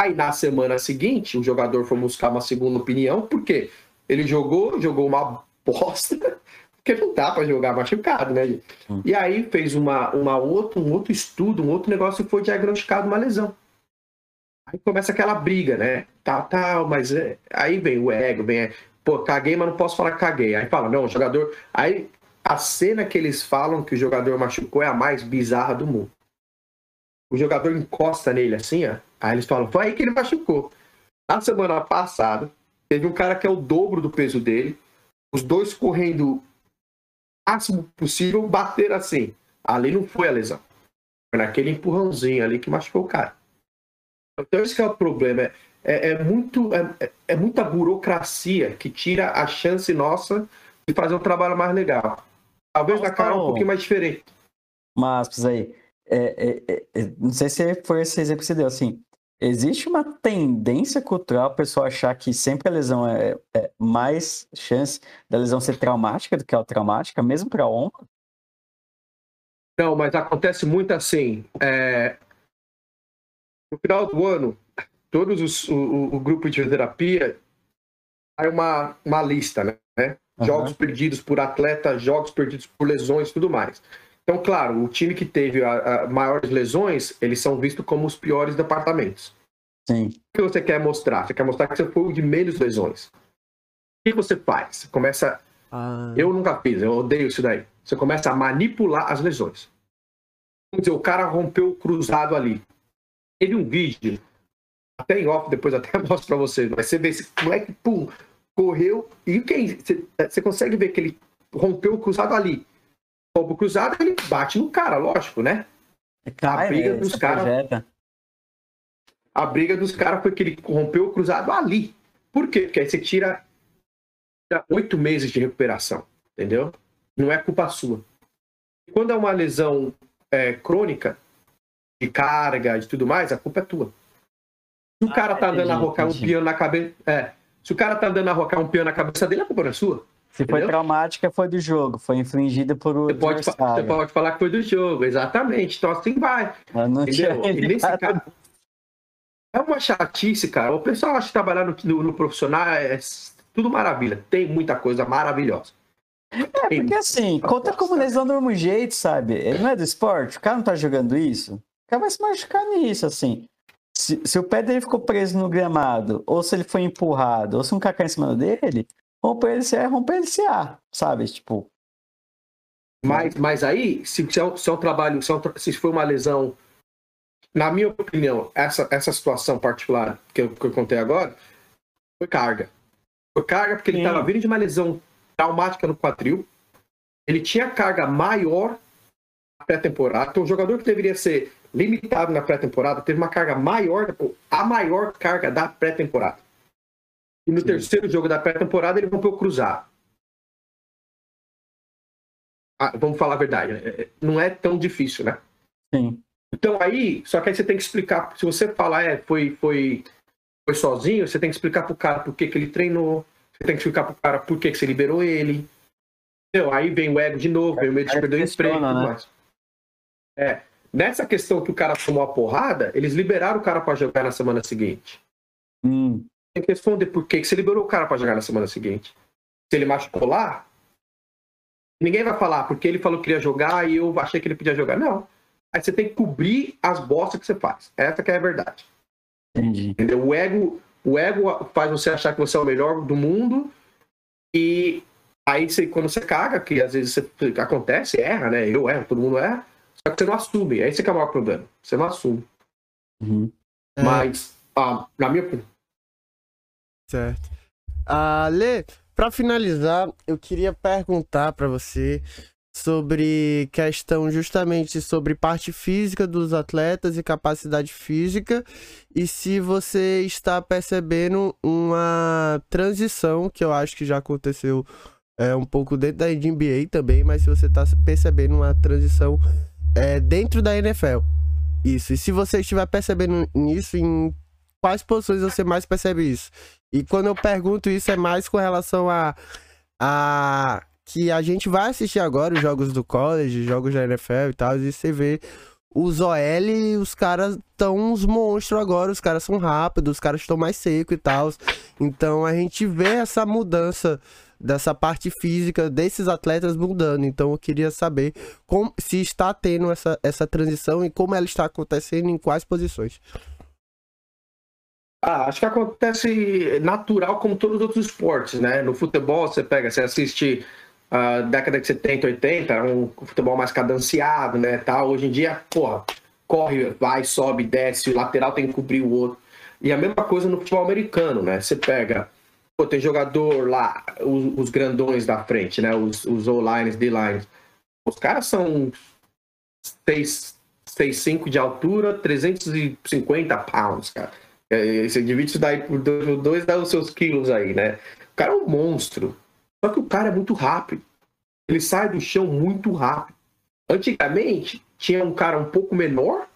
Aí na semana seguinte, o jogador foi buscar uma segunda opinião, porque ele jogou, jogou uma bosta, porque não dá para jogar machucado, né? Hum. E aí fez uma, uma outro, um outro estudo, um outro negócio e foi diagnosticado uma lesão. Aí começa aquela briga, né? Tal, tal, mas é... aí vem o ego, vem. pô, caguei, mas não posso falar que caguei. Aí fala, não, o jogador. Aí a cena que eles falam que o jogador machucou é a mais bizarra do mundo. O jogador encosta nele assim, ó. Aí eles falam, foi aí que ele machucou. Na semana passada, teve um cara que é o dobro do peso dele, os dois correndo o máximo possível, bater assim. Ali não foi a lesão. Foi naquele empurrãozinho ali que machucou o cara. Então esse é o problema. É, é, é muito, é, é, muita burocracia que tira a chance nossa de fazer um trabalho mais legal. Talvez na cara um pouquinho mais diferente. Mas, aí, é, é, é, não sei se foi esse exemplo que você deu, assim, existe uma tendência cultural a pessoa achar que sempre a lesão é, é mais chance da lesão ser traumática do que a traumática, mesmo para ombro? Não, mas acontece muito assim. É... No final do ano, todos os, o, o grupo de terapia sai uma, uma lista, né? Uhum. Jogos perdidos por atleta, jogos perdidos por lesões tudo mais. Então, claro, o time que teve a, a maiores lesões, eles são vistos como os piores departamentos. Sim. O que você quer mostrar? Você quer mostrar que você foi o de menos lesões. O que você faz? Você começa. Ah. Eu nunca fiz, eu odeio isso daí. Você começa a manipular as lesões. Vamos dizer, o cara rompeu o cruzado ali. Teve um vídeo até em off, depois até mostro pra vocês, mas você vê esse moleque, pum, correu, e quem? Você, você consegue ver que ele rompeu o cruzado ali. Rompe o cruzado, ele bate no cara, lógico, né? Cai, a briga né? dos caras. A briga dos caras foi que ele rompeu o cruzado ali. Por quê? Porque aí você tira oito meses de recuperação, entendeu? Não é culpa sua. Quando é uma lesão é, crônica, de carga, de tudo mais, a culpa é tua. Se o cara tá andando a rocar um piano na cabeça. É, se o cara tá andando a rocar um piano na cabeça dele, a culpa não é sua. Se entendeu? foi traumática, foi do jogo, foi infligida por o. Você pode, você pode falar que foi do jogo, exatamente. Então assim vai. entendeu? E nesse caso, é uma chatice, cara. O pessoal acha que trabalhar no, no, no profissional é tudo maravilha. Tem muita coisa maravilhosa. É, porque assim, conta como lesão do mesmo jeito, sabe? Ele não é do esporte, o cara não tá jogando isso. O cara vai se machucar nisso, assim. Se, se, o pé dele ficou preso no gramado, ou se ele foi empurrado, ou se um cacá em cima dele, romper ele é romper LCA, sabe? Tipo. Mas, mas aí, se, se, é, um, se é um trabalho, se, é um, se foi uma lesão, na minha opinião, essa, essa situação particular que eu, que eu contei agora, foi carga. Foi carga porque ele estava vindo de uma lesão traumática no quadril, ele tinha carga maior pré-temporada, então o jogador que deveria ser limitado na pré-temporada, teve uma carga maior, a maior carga da pré-temporada. E no Sim. terceiro jogo da pré-temporada ele rompeu o cruzado. Ah, vamos falar a verdade, né? É, não é tão difícil, né? Sim. Então aí, só que aí você tem que explicar, se você falar, é, foi, foi, foi sozinho, você tem que explicar pro cara por que, que ele treinou, você tem que explicar pro cara por que, que você liberou ele. Entendeu? Aí vem o ego de novo, vem o medo de perder o emprego. Né? É. Nessa questão que o cara tomou a porrada, eles liberaram o cara para jogar na semana seguinte. Hum. Tem que responder por que, você liberou o cara para jogar na semana seguinte. Se ele machucou lá, ninguém vai falar porque ele falou que queria jogar e eu achei que ele podia jogar. Não. Aí você tem que cobrir as bostas que você faz. Essa que é a verdade. Entendi. Entendeu? O ego, o ego faz você achar que você é o melhor do mundo e aí você, quando você caga, que às vezes você, acontece, erra, né? Eu erro, todo mundo erra só que você não assume. É esse que é o maior problema. Você não assume. Uhum. É. Mas, ah, na minha opinião. Certo. Ah, Lê, para finalizar, eu queria perguntar para você sobre questão justamente sobre parte física dos atletas e capacidade física e se você está percebendo uma transição que eu acho que já aconteceu é, um pouco dentro da NBA também, mas se você está percebendo uma transição é, dentro da NFL. Isso. E se você estiver percebendo nisso, em quais posições você mais percebe isso? E quando eu pergunto isso, é mais com relação a, a que a gente vai assistir agora os jogos do college, jogos da NFL e tal, e você vê os OL, os caras estão uns monstros agora, os caras são rápidos, os caras estão mais secos e tal. Então a gente vê essa mudança dessa parte física desses atletas mudando. Então eu queria saber como, se está tendo essa, essa transição e como ela está acontecendo em quais posições. Ah, acho que acontece natural como todos os outros esportes, né? No futebol, você pega, você assiste a uh, década de 70, 80, era um futebol mais cadenciado, né? Tal. Hoje em dia, porra, corre, vai, sobe, desce, o lateral tem que cobrir o outro. E a mesma coisa no futebol americano, né? Você pega, pô, tem jogador lá, os, os grandões da frente, né? Os, os O-lines, D-lines. Os caras são 6'5 de altura, 350 pounds, cara é, você divide isso daí por dois dá os seus quilos aí, né? O cara é um monstro. Só que o cara é muito rápido. Ele sai do chão muito rápido. Antigamente, tinha um cara um pouco menor,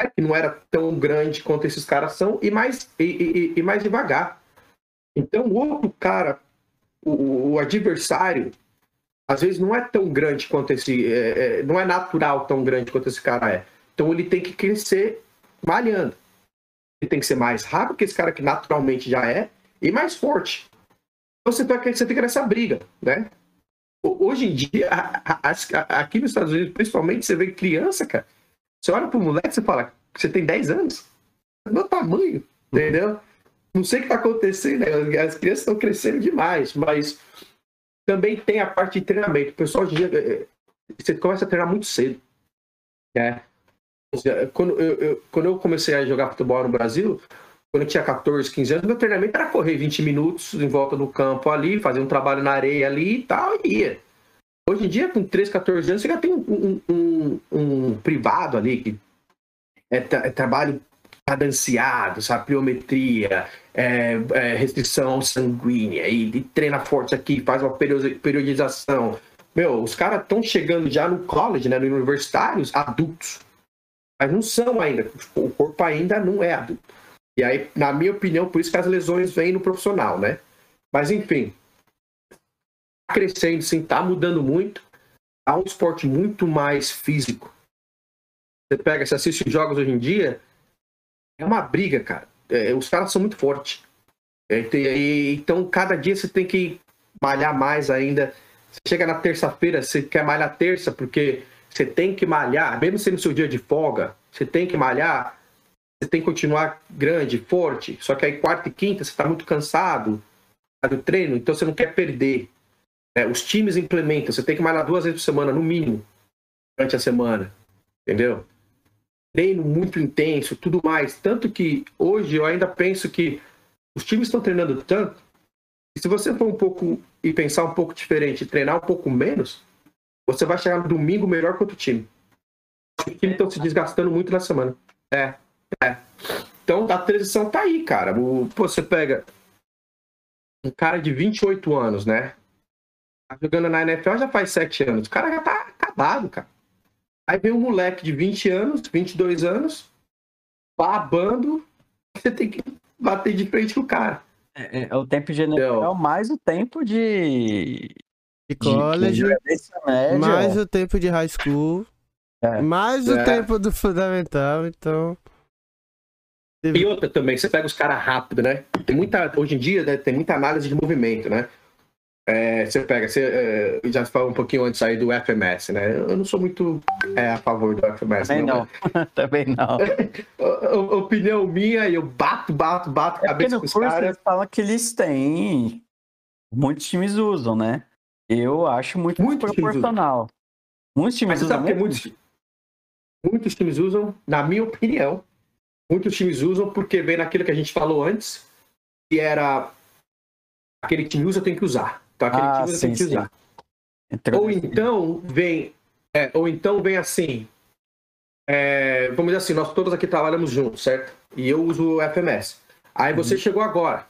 né, que não era tão grande quanto esses caras são, e mais, e, e, e mais devagar. Então, o outro cara, o, o, adversário, às vezes não é tão grande quanto esse. É, é, não é natural tão grande quanto esse cara é. Então, ele tem que crescer malhando ele tem que ser mais rápido que esse cara que naturalmente já é e mais forte. Então você, tá, você fica nessa briga, né? Hoje em dia, aqui nos Estados Unidos, principalmente, você vê criança, cara. Você olha pro moleque e fala, você tem 10 anos. É meu tamanho, entendeu? Não sei o que tá acontecendo, né? as crianças estão crescendo demais, mas também tem a parte de treinamento. O pessoal hoje em dia, você começa a treinar muito cedo. Né? Quando eu, eu, quando eu comecei a jogar futebol no Brasil, quando eu tinha 14, 15 anos, meu treinamento era correr 20 minutos em volta do campo ali, fazer um trabalho na areia ali e tal, e ia. Hoje em dia, com 13, 14 anos, você já tem um, um, um privado ali que é, é, trabalho cadenciado, sabe? Pliometria, é, é, restrição sanguínea, e, e, treina forte aqui, faz uma periodização. Meu, os caras estão chegando já no college, né, no universitários, adultos mas não são ainda. O corpo ainda não é adulto. E aí, na minha opinião, por isso que as lesões vêm no profissional, né? Mas enfim, tá crescendo, sim, tá mudando muito. Há um esporte muito mais físico. Você pega, você assiste jogos hoje em dia, é uma briga, cara. É, os caras são muito fortes. É, então, cada dia você tem que malhar mais ainda. Você chega na terça-feira, você quer malhar terça, porque você tem que malhar, mesmo sendo seu dia de folga, você tem que malhar, você tem que continuar grande, forte. Só que aí quarta e quinta você está muito cansado do treino, então você não quer perder. É, os times implementam, você tem que malhar duas vezes por semana, no mínimo, durante a semana. Entendeu? Treino muito intenso, tudo mais. Tanto que hoje eu ainda penso que os times estão treinando tanto, e se você for um pouco e pensar um pouco diferente, treinar um pouco menos, você vai chegar no domingo melhor que outro time. Os times estão se desgastando muito na semana. É, é. Então a transição tá aí, cara. O, pô, você pega um cara de 28 anos, né? Tá jogando na NFL já faz 7 anos. O cara já tá acabado, cara. Aí vem um moleque de 20 anos, 22 anos, babando, você tem que bater de frente com o cara. É, é, é o tempo de NFL mais o tempo de, de college, de mais o tempo de high school, é. mais o é. tempo do fundamental, então. E outra também, você pega os caras rápido, né? Tem muita, hoje em dia, né, tem muita análise de movimento, né? É, você pega, você é, já falou um pouquinho antes aí do FMS, né? Eu não sou muito é, a favor do FMS. Também não. não. Também não. Opinião minha, eu bato, bato, bato é cabeça com os caras. Eles falam que eles têm. Muitos times usam, né? Eu acho muito, muito proporcional. Muitos times usam. Sabe muitos, muitos times usam, na minha opinião, muitos times usam porque vem naquilo que a gente falou antes, que era aquele time usa tem que usar. Então aquele ah, time usa sim, tem que usar. Ou então vem, é, ou então vem assim. É, vamos dizer assim, nós todos aqui trabalhamos juntos, certo? E eu uso o FMS. Aí você uhum. chegou agora.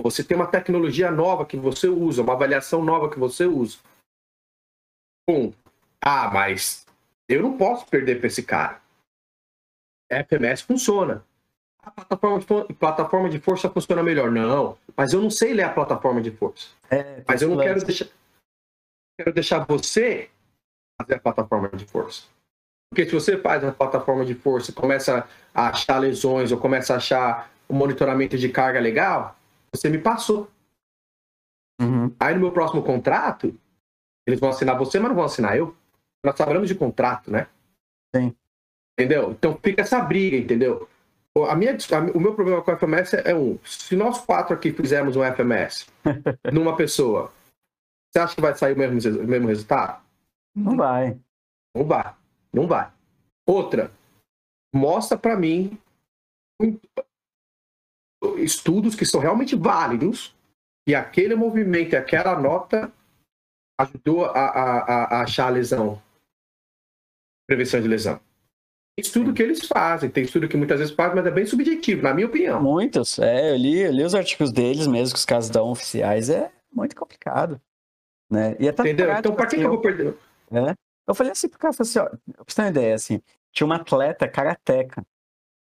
Você tem uma tecnologia nova que você usa, uma avaliação nova que você usa. Um, ah, mas eu não posso perder para esse cara. FMS funciona. A plataforma de, plataforma de força funciona melhor. Não, mas eu não sei ler a plataforma de força. É, mas eu não quero deixar, quero deixar você fazer a plataforma de força. Porque se você faz a plataforma de força, começa a achar lesões ou começa a achar o monitoramento de carga legal, você me passou. Uhum. Aí no meu próximo contrato, eles vão assinar você, mas não vão assinar eu. Nós trabalhamos de contrato, né? Sim. Entendeu? Então fica essa briga, entendeu? A minha, a, o meu problema com o FMS é um. Se nós quatro aqui fizermos um FMS numa pessoa, você acha que vai sair o mesmo, o mesmo resultado? Não vai. Não vai. Não vai. Outra, mostra para mim estudos que são realmente válidos e aquele movimento, aquela nota ajudou a, a, a achar a lesão, prevenção de lesão. Tem estudo que eles fazem, tem estudo que muitas vezes fazem, mas é bem subjetivo, na minha opinião. Muitos, é, eu li, eu li os artigos deles mesmo, que os casos dão oficiais, é muito complicado. Né? E até Entendeu? Prática, então, para que, assim, que eu vou perder? É, eu falei assim pro cara, falei assim, ó, pra você ter uma ideia, assim, tinha uma atleta karateca,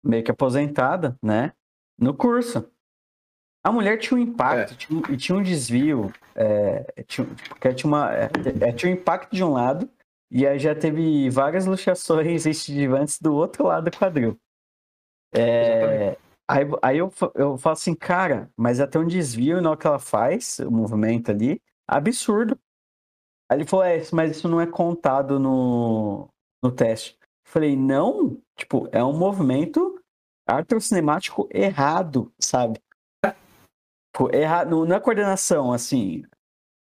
meio que aposentada, né, no curso. A mulher tinha um impacto, é. tinha, e tinha um desvio, é, tinha, porque tinha, uma, é, é, tinha um impacto de um lado, e aí já teve várias luxações estivantes do outro lado do quadril. É, aí aí eu, eu falo assim, cara, mas até um desvio na hora que ela faz, o movimento ali, absurdo. Aí ele falou, é, mas isso não é contado no, no teste. Eu falei, não, tipo, é um movimento artrocinemático errado, sabe? Tipo, errado, não é coordenação, assim.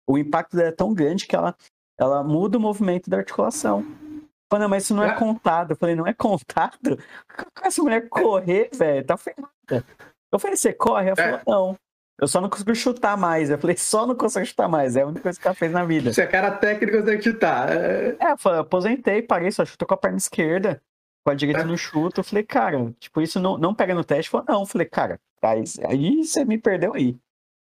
O impacto dela é tão grande que ela, ela muda o movimento da articulação. Falei, mas isso não é, é contado. Eu falei, não é contado? Essa mulher correr, velho, tá ferrada. Eu falei, você corre? Ela falou, é. não. Eu só não consigo chutar mais. Eu falei, só não consigo chutar mais. É a única coisa que ela fez na vida. Você é cara técnico, você tem que chutar. É, é eu aposentei, parei, só chutou com a perna esquerda. Com a direita é. no chuto. Eu falei, cara, tipo, isso não, não pega no teste. Falou, não. Eu falei, cara, aí, aí você me perdeu aí.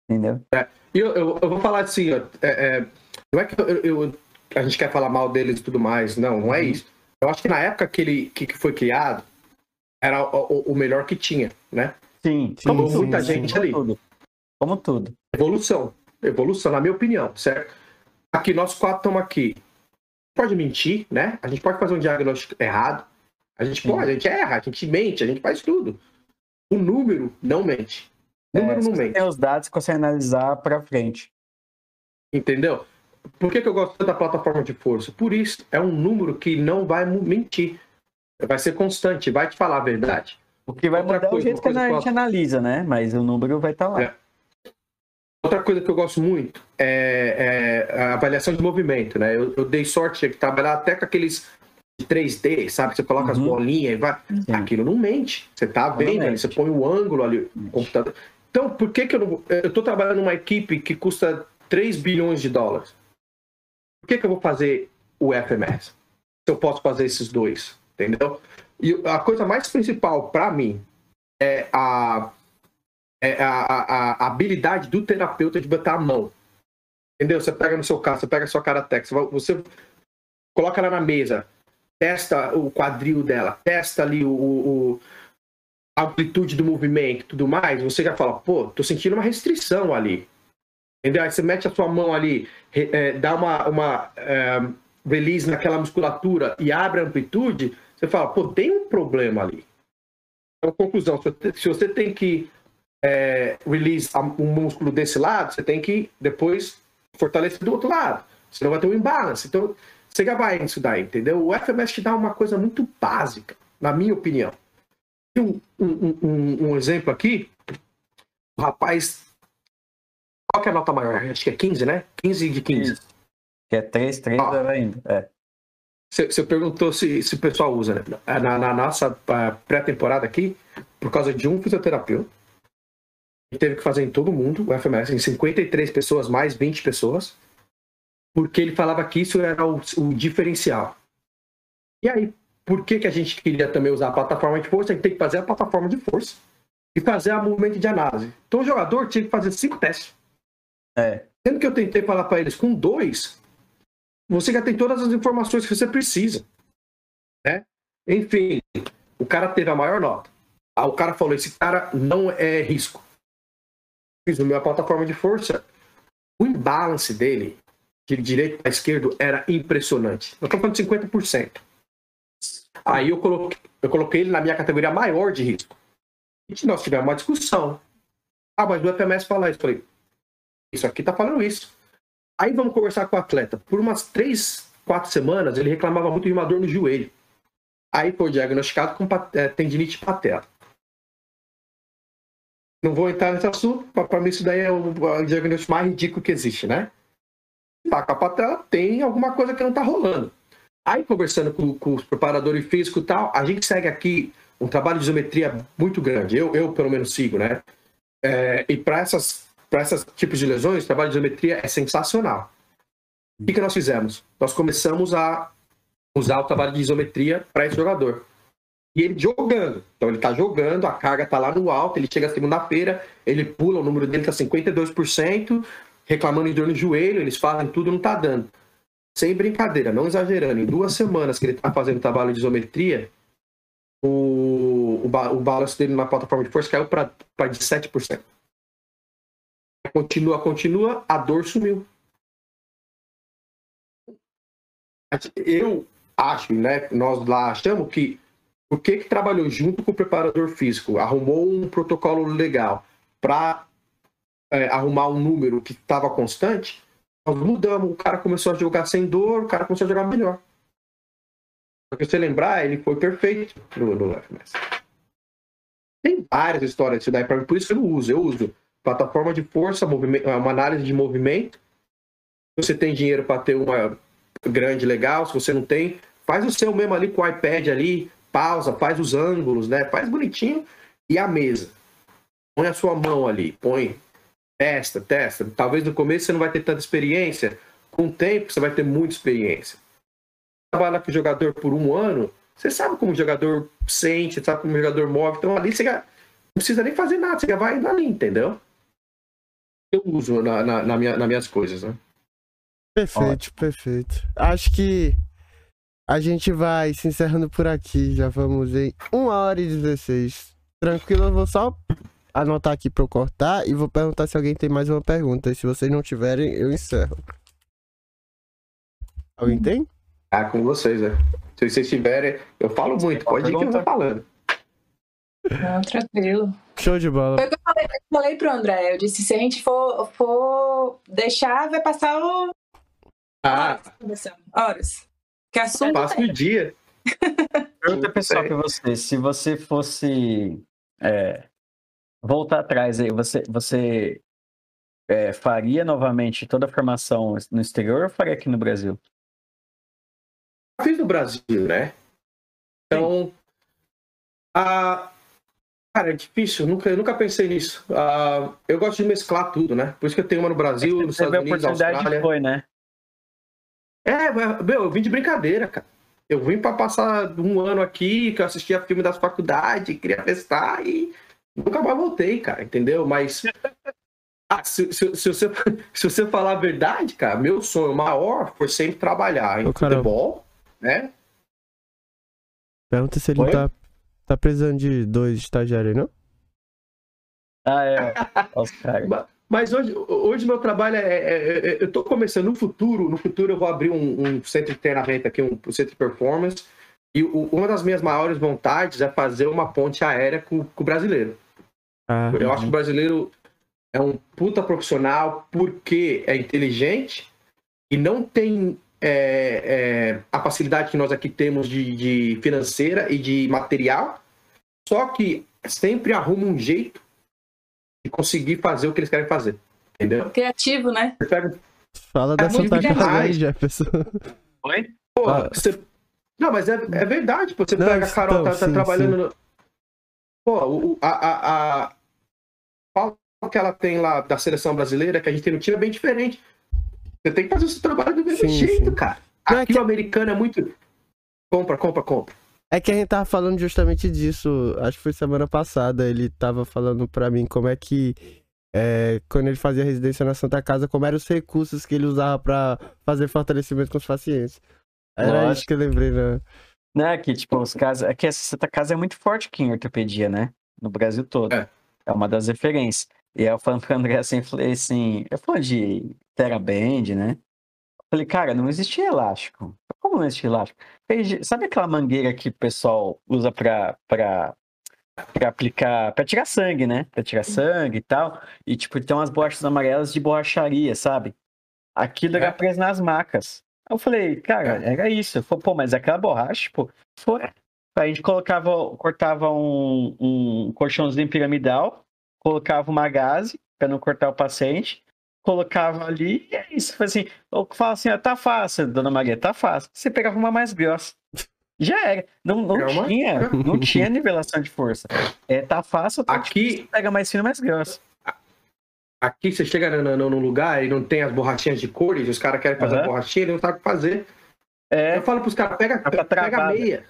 Entendeu? É. E eu, eu, eu, vou falar assim, ó, é, é, não é que eu, eu, a gente quer falar mal deles e tudo mais. Não, não é uhum. isso. Eu acho que na época que ele que, que foi criado, era o, o, melhor que tinha, né? Sim, sim. Como muita sim, gente sim. ali. Tudo. Como tudo. Evolução. Evolução, na minha opinião, certo? Aqui, nós quatro estamos aqui. Pode mentir, né? A gente pode fazer um diagnóstico errado. A gente pode, a gente erra, a gente mente, a gente faz tudo. O número não mente. O número é, não mente. Tem os dados que você analisar para frente. Entendeu? Por que, que eu gosto tanto da plataforma de força? Por isso, é um número que não vai mentir. Vai ser constante, vai te falar a verdade. O que vai Outra mudar coisa, é o jeito que a gente analisa, né? Mas o número vai estar tá lá. É. Outra coisa que eu gosto muito é, é a avaliação de movimento, né? Eu, eu, dei sorte de trabalhar até com aqueles de 3D, sabe? Você coloca uhum. as bolinhas e vai. Sim. Aquilo não mente. Você tá vendo ali, você põe o ângulo ali no computador. Então, por que, que eu não. Eu tô trabalhando numa equipe que custa 3 bilhões de dólares. Por que, que eu vou fazer o FMS? Se eu posso fazer esses dois, entendeu? E a coisa mais principal para mim é a é, a, a, a, habilidade do terapeuta de botar a mão. Entendeu? Você pega no seu caso, você pega a sua Karatec, você coloca ela na mesa, testa o quadril dela, testa ali o, o a amplitude do movimento tudo mais, você já fala, pô, tô sentindo uma restrição ali. Entendeu? Aí você mete a sua mão ali, é, dá uma, uma é, release naquela musculatura e abre a amplitude, você fala, pô, tem um problema ali. Então, conclusão, se você tem que é, release um músculo desse lado, você tem que depois fortalecer do outro lado. Senão vai ter um imbalance. Então, você vai nisso daí, entendeu? O FMS te dá uma coisa muito básica, na minha opinião. Um, um, um, um exemplo aqui, o rapaz. Qual que é a nota maior? Acho que é 15, né? 15 de 15. Que é 3, 3 ah, ainda. É. Você, você perguntou se, se o pessoal usa, né? Na, na nossa pré-temporada aqui, por causa de um fisioterapeuta, teve que fazer em todo mundo, o FMS, em 53 pessoas, mais 20 pessoas, porque ele falava que isso era o, o diferencial. E aí, por que, que a gente queria também usar a plataforma de força? A gente tem que fazer a plataforma de força e fazer a movimento de análise. Então o jogador tinha que fazer cinco testes. É. Sendo que eu tentei falar para eles, com dois, você já tem todas as informações que você precisa. Né? Enfim, o cara teve a maior nota. Ah, o cara falou: esse cara não é risco fiz a minha plataforma de força, o imbalance dele, de direito para esquerdo, era impressionante. Eu estou falando de 50%. Aí eu coloquei, eu coloquei ele na minha categoria maior de risco. E nós tivemos uma discussão. Ah, mas o FMS fala isso. Eu falei, isso aqui tá falando isso. Aí vamos conversar com o atleta. Por umas três, quatro semanas, ele reclamava muito de uma dor no joelho. Aí foi diagnosticado com é, tendinite patela. não vou entrar nesse assunto, para mim isso daí é o, diagnóstico mais ridículo que existe, né? Tá com a patela, tem alguma coisa que não tá rolando. Aí, conversando com, com os preparadores físicos e tal, a gente segue aqui um trabalho de isometria muito grande. Eu, eu pelo menos, sigo, né? É, e para essas para esses tipos de lesões, o trabalho de isometria é sensacional. O que, que nós fizemos? Nós começamos a usar o trabalho de isometria para esse jogador. E ele jogando. Então ele está jogando, a carga está lá no alto, ele chega segunda-feira, ele pula, o número dele está 52%, reclamando em dor no joelho, eles fazem tudo, não está dando. Sem brincadeira, não exagerando, em duas semanas que ele está fazendo trabalho de isometria, o, o, o balanço dele na plataforma de força caiu para de 7%. Continua, continua, a dor sumiu. Eu acho, né? Nós lá achamos que o que que trabalhou junto com o preparador físico, arrumou um protocolo legal para é, arrumar um número que estava constante, nós mudamos. O cara começou a jogar sem dor, o cara começou a jogar melhor. Porque se você lembrar, ele foi perfeito no, no FMS. Tem várias histórias disso daí, por isso que eu não uso. Eu uso plataforma de força, uma análise de movimento. Se você tem dinheiro para ter uma grande legal, se você não tem, faz o seu mesmo ali com o iPad ali, pausa, faz os ângulos, né? Faz bonitinho e a mesa. Põe a sua mão ali, põe, testa, testa. Talvez no começo você não vai ter tanta experiência, com o tempo você vai ter muita experiência. Trabalha com o jogador por um ano, você sabe como o jogador sente, sabe como o jogador move, então ali você não precisa nem fazer nada, você já vai ali, entendeu? Eu uso na, na, na minha, nas minhas coisas, né? Perfeito, Ótimo. perfeito. Acho que a gente vai se encerrando por aqui. Já vamos em 1 hora e 16. Tranquilo, eu vou só anotar aqui pra eu cortar e vou perguntar se alguém tem mais uma pergunta. E se vocês não tiverem, eu encerro. Alguém tem? Ah, com vocês, né? Se vocês tiverem, eu falo muito, pode ir que eu tô falando. Não, tranquilo. Show de bola. Foi o que eu falei, falei pro André. Eu disse: se a gente for, for deixar, vai passar o. Ah. Horas. Que assunto. Passa o dia. Pergunta pessoal pra você: se você fosse é, voltar atrás aí, você, você é, faria novamente toda a formação no exterior ou faria aqui no Brasil? Fiz no Brasil, né? Então, a, Cara, é difícil, nunca, eu nunca pensei nisso. Uh, eu gosto de mesclar tudo, né? Por isso que eu tenho uma no Brasil, nos Estados Unidos, Austrália. Foi, né? É, meu, eu vim de brincadeira, cara. Eu vim para passar um ano aqui, que eu assistia filme das faculdades, queria testar e nunca mais voltei, cara, entendeu? Mas ah, se, se, se, você, se você falar a verdade, cara, meu sonho maior foi sempre trabalhar em Ô, futebol, né? Pergunta se ele Oi? tá Tá precisando de dois estagiários, não? Ah, é. Os caras. Mas hoje, hoje meu trabalho é, é, é, é, Eu tô começando no futuro. No futuro eu vou abrir um, um centro de treinamento aqui, um, um centro de performance. E o, uma das minhas maiores vontades é fazer uma ponte aérea com, com o brasileiro. Ah, eu uhum. acho que o brasileiro é um puta profissional porque é inteligente e não tem é, é, a facilidade que nós aqui temos de, de, financeira e de material, só que sempre arruma um jeito de conseguir fazer o que eles querem fazer. Entendeu? Criativo, né? Fala é dessa aí, Jefferson. Oi? Pô, ah. você... Não, mas é, é verdade. Pô. Você não, pega a Carol, então, tá, tá sim, trabalhando. Sim. No... Pô, o, a, a, a... Que ela tem lá da seleção brasileira, que a gente tem no time, é bem diferente. Você tem que fazer o seu trabalho do mesmo sim, jeito, sim. cara. É Aqui é que... o americano é muito. Compra, compra, compra. É que a gente tava falando justamente disso. Acho que foi semana passada. Ele tava falando pra mim como é que. É, quando ele fazia residência na Santa Casa, como eram os recursos que ele usava para fazer fortalecimento com os pacientes. Era Lógico. isso que eu lembrei, né? Né, que tipo, os casos. É que essa Santa Casa é muito forte aqui em ortopedia, né? No Brasil todo. É, é uma das referências. E aí eu falando pro André assim, falei assim, eu falando de TeraBand, né? Falei, cara, não existia elástico. Como não existia elástico? Sabe aquela mangueira que o pessoal usa pra, pra, pra aplicar, pra tirar sangue, né? Pra tirar sangue e tal. E, tipo, tem umas borrachas amarelas de borracharia, sabe? Aquilo era preso nas macas. Eu falei, cara, é. era isso. Eu falei, pô, mas aquela borracha, tipo, foi. A gente colocava, cortava um, um colchãozinho piramidal, colocava uma gase para não cortar o paciente, colocava ali e é isso. Foi assim, eu falo assim, ó, tá fácil, dona Maria, tá fácil. Você pegava uma mais grossa. Já era. Não, não É uma- tinha, não tinha nivelação de força. É, tá fácil, tá Aqui- difícil, pega mais fino, mais grosso. Aqui você chega no, lugar e não tem as borrachinhas de cores, os caras querem fazer a borrachinha, eles não sabem o que fazer. É, Eu falo pros caras, pega, Tá pega travada. meia.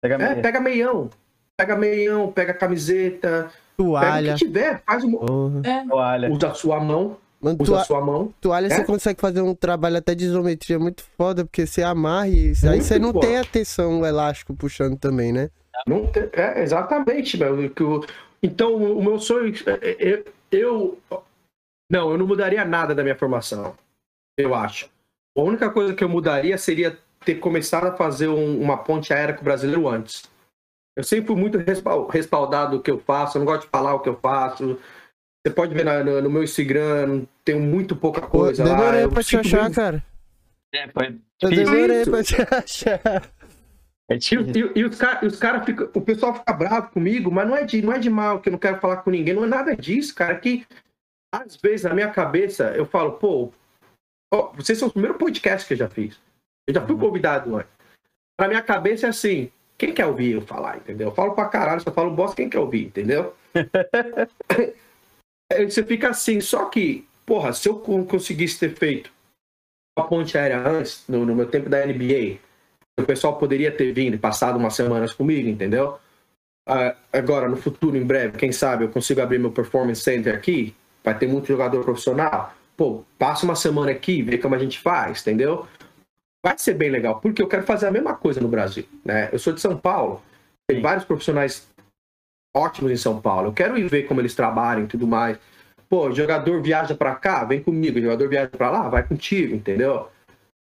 pega É, meia. pega meião. Pega meião, pega camiseta, pega Toalha. o que tiver, faz uma. Porra. Toalha. Usa a sua mão, Mano, usa a sua mão. toalha você É? consegue fazer um trabalho até de isometria muito foda, porque você amarra e aí Muito você não foda. tem a tensão o elástico puxando também, né? Não tem- é, exatamente, meu. que o- Então, o meu sonho. é- é- Eu. Não, eu não mudaria nada da minha formação. Eu acho. A única coisa que eu mudaria seria ter começado a fazer um- uma ponte aérea com o brasileiro antes. Eu sempre fui muito respal- respaldado do que eu faço, eu não gosto de falar o que eu faço. Você pode ver na- no, no meu Instagram, tenho muito pouca coisa lá. demorei eu pra te achar, cara. É, foi Eu demorei isso. pra te achar. É E, difícil. e- e os caras cara ficam. O pessoal fica bravo comigo, mas não é, de, não é de mal, que eu não quero falar com ninguém, não é nada disso, cara. Que às vezes na minha cabeça eu falo, pô, ó, vocês são o primeiro podcast que eu já fiz. Eu já fui convidado antes. Na minha cabeça é assim, quem quer ouvir eu falar, entendeu? Eu falo pra caralho, só falo bosta, quem quer ouvir, entendeu? Aí Você fica assim, só que, porra, se eu con- conseguisse ter feito uma ponte aérea antes, no, no meu tempo da NBA, o pessoal poderia ter vindo passado umas semanas comigo, entendeu? Ah, agora, no futuro, em breve, quem sabe eu consigo abrir meu performance center aqui, vai ter muito jogador profissional. Pô, passa uma semana aqui, vê como a gente faz, entendeu? Vai ser bem legal, porque eu quero fazer a mesma coisa no Brasil, né? Eu sou de São Paulo, tem vários profissionais ótimos em São Paulo. Eu quero ir ver como eles trabalham e tudo mais. Pô, jogador viaja pra cá, vem comigo. Jogador viaja pra lá, vai contigo, entendeu?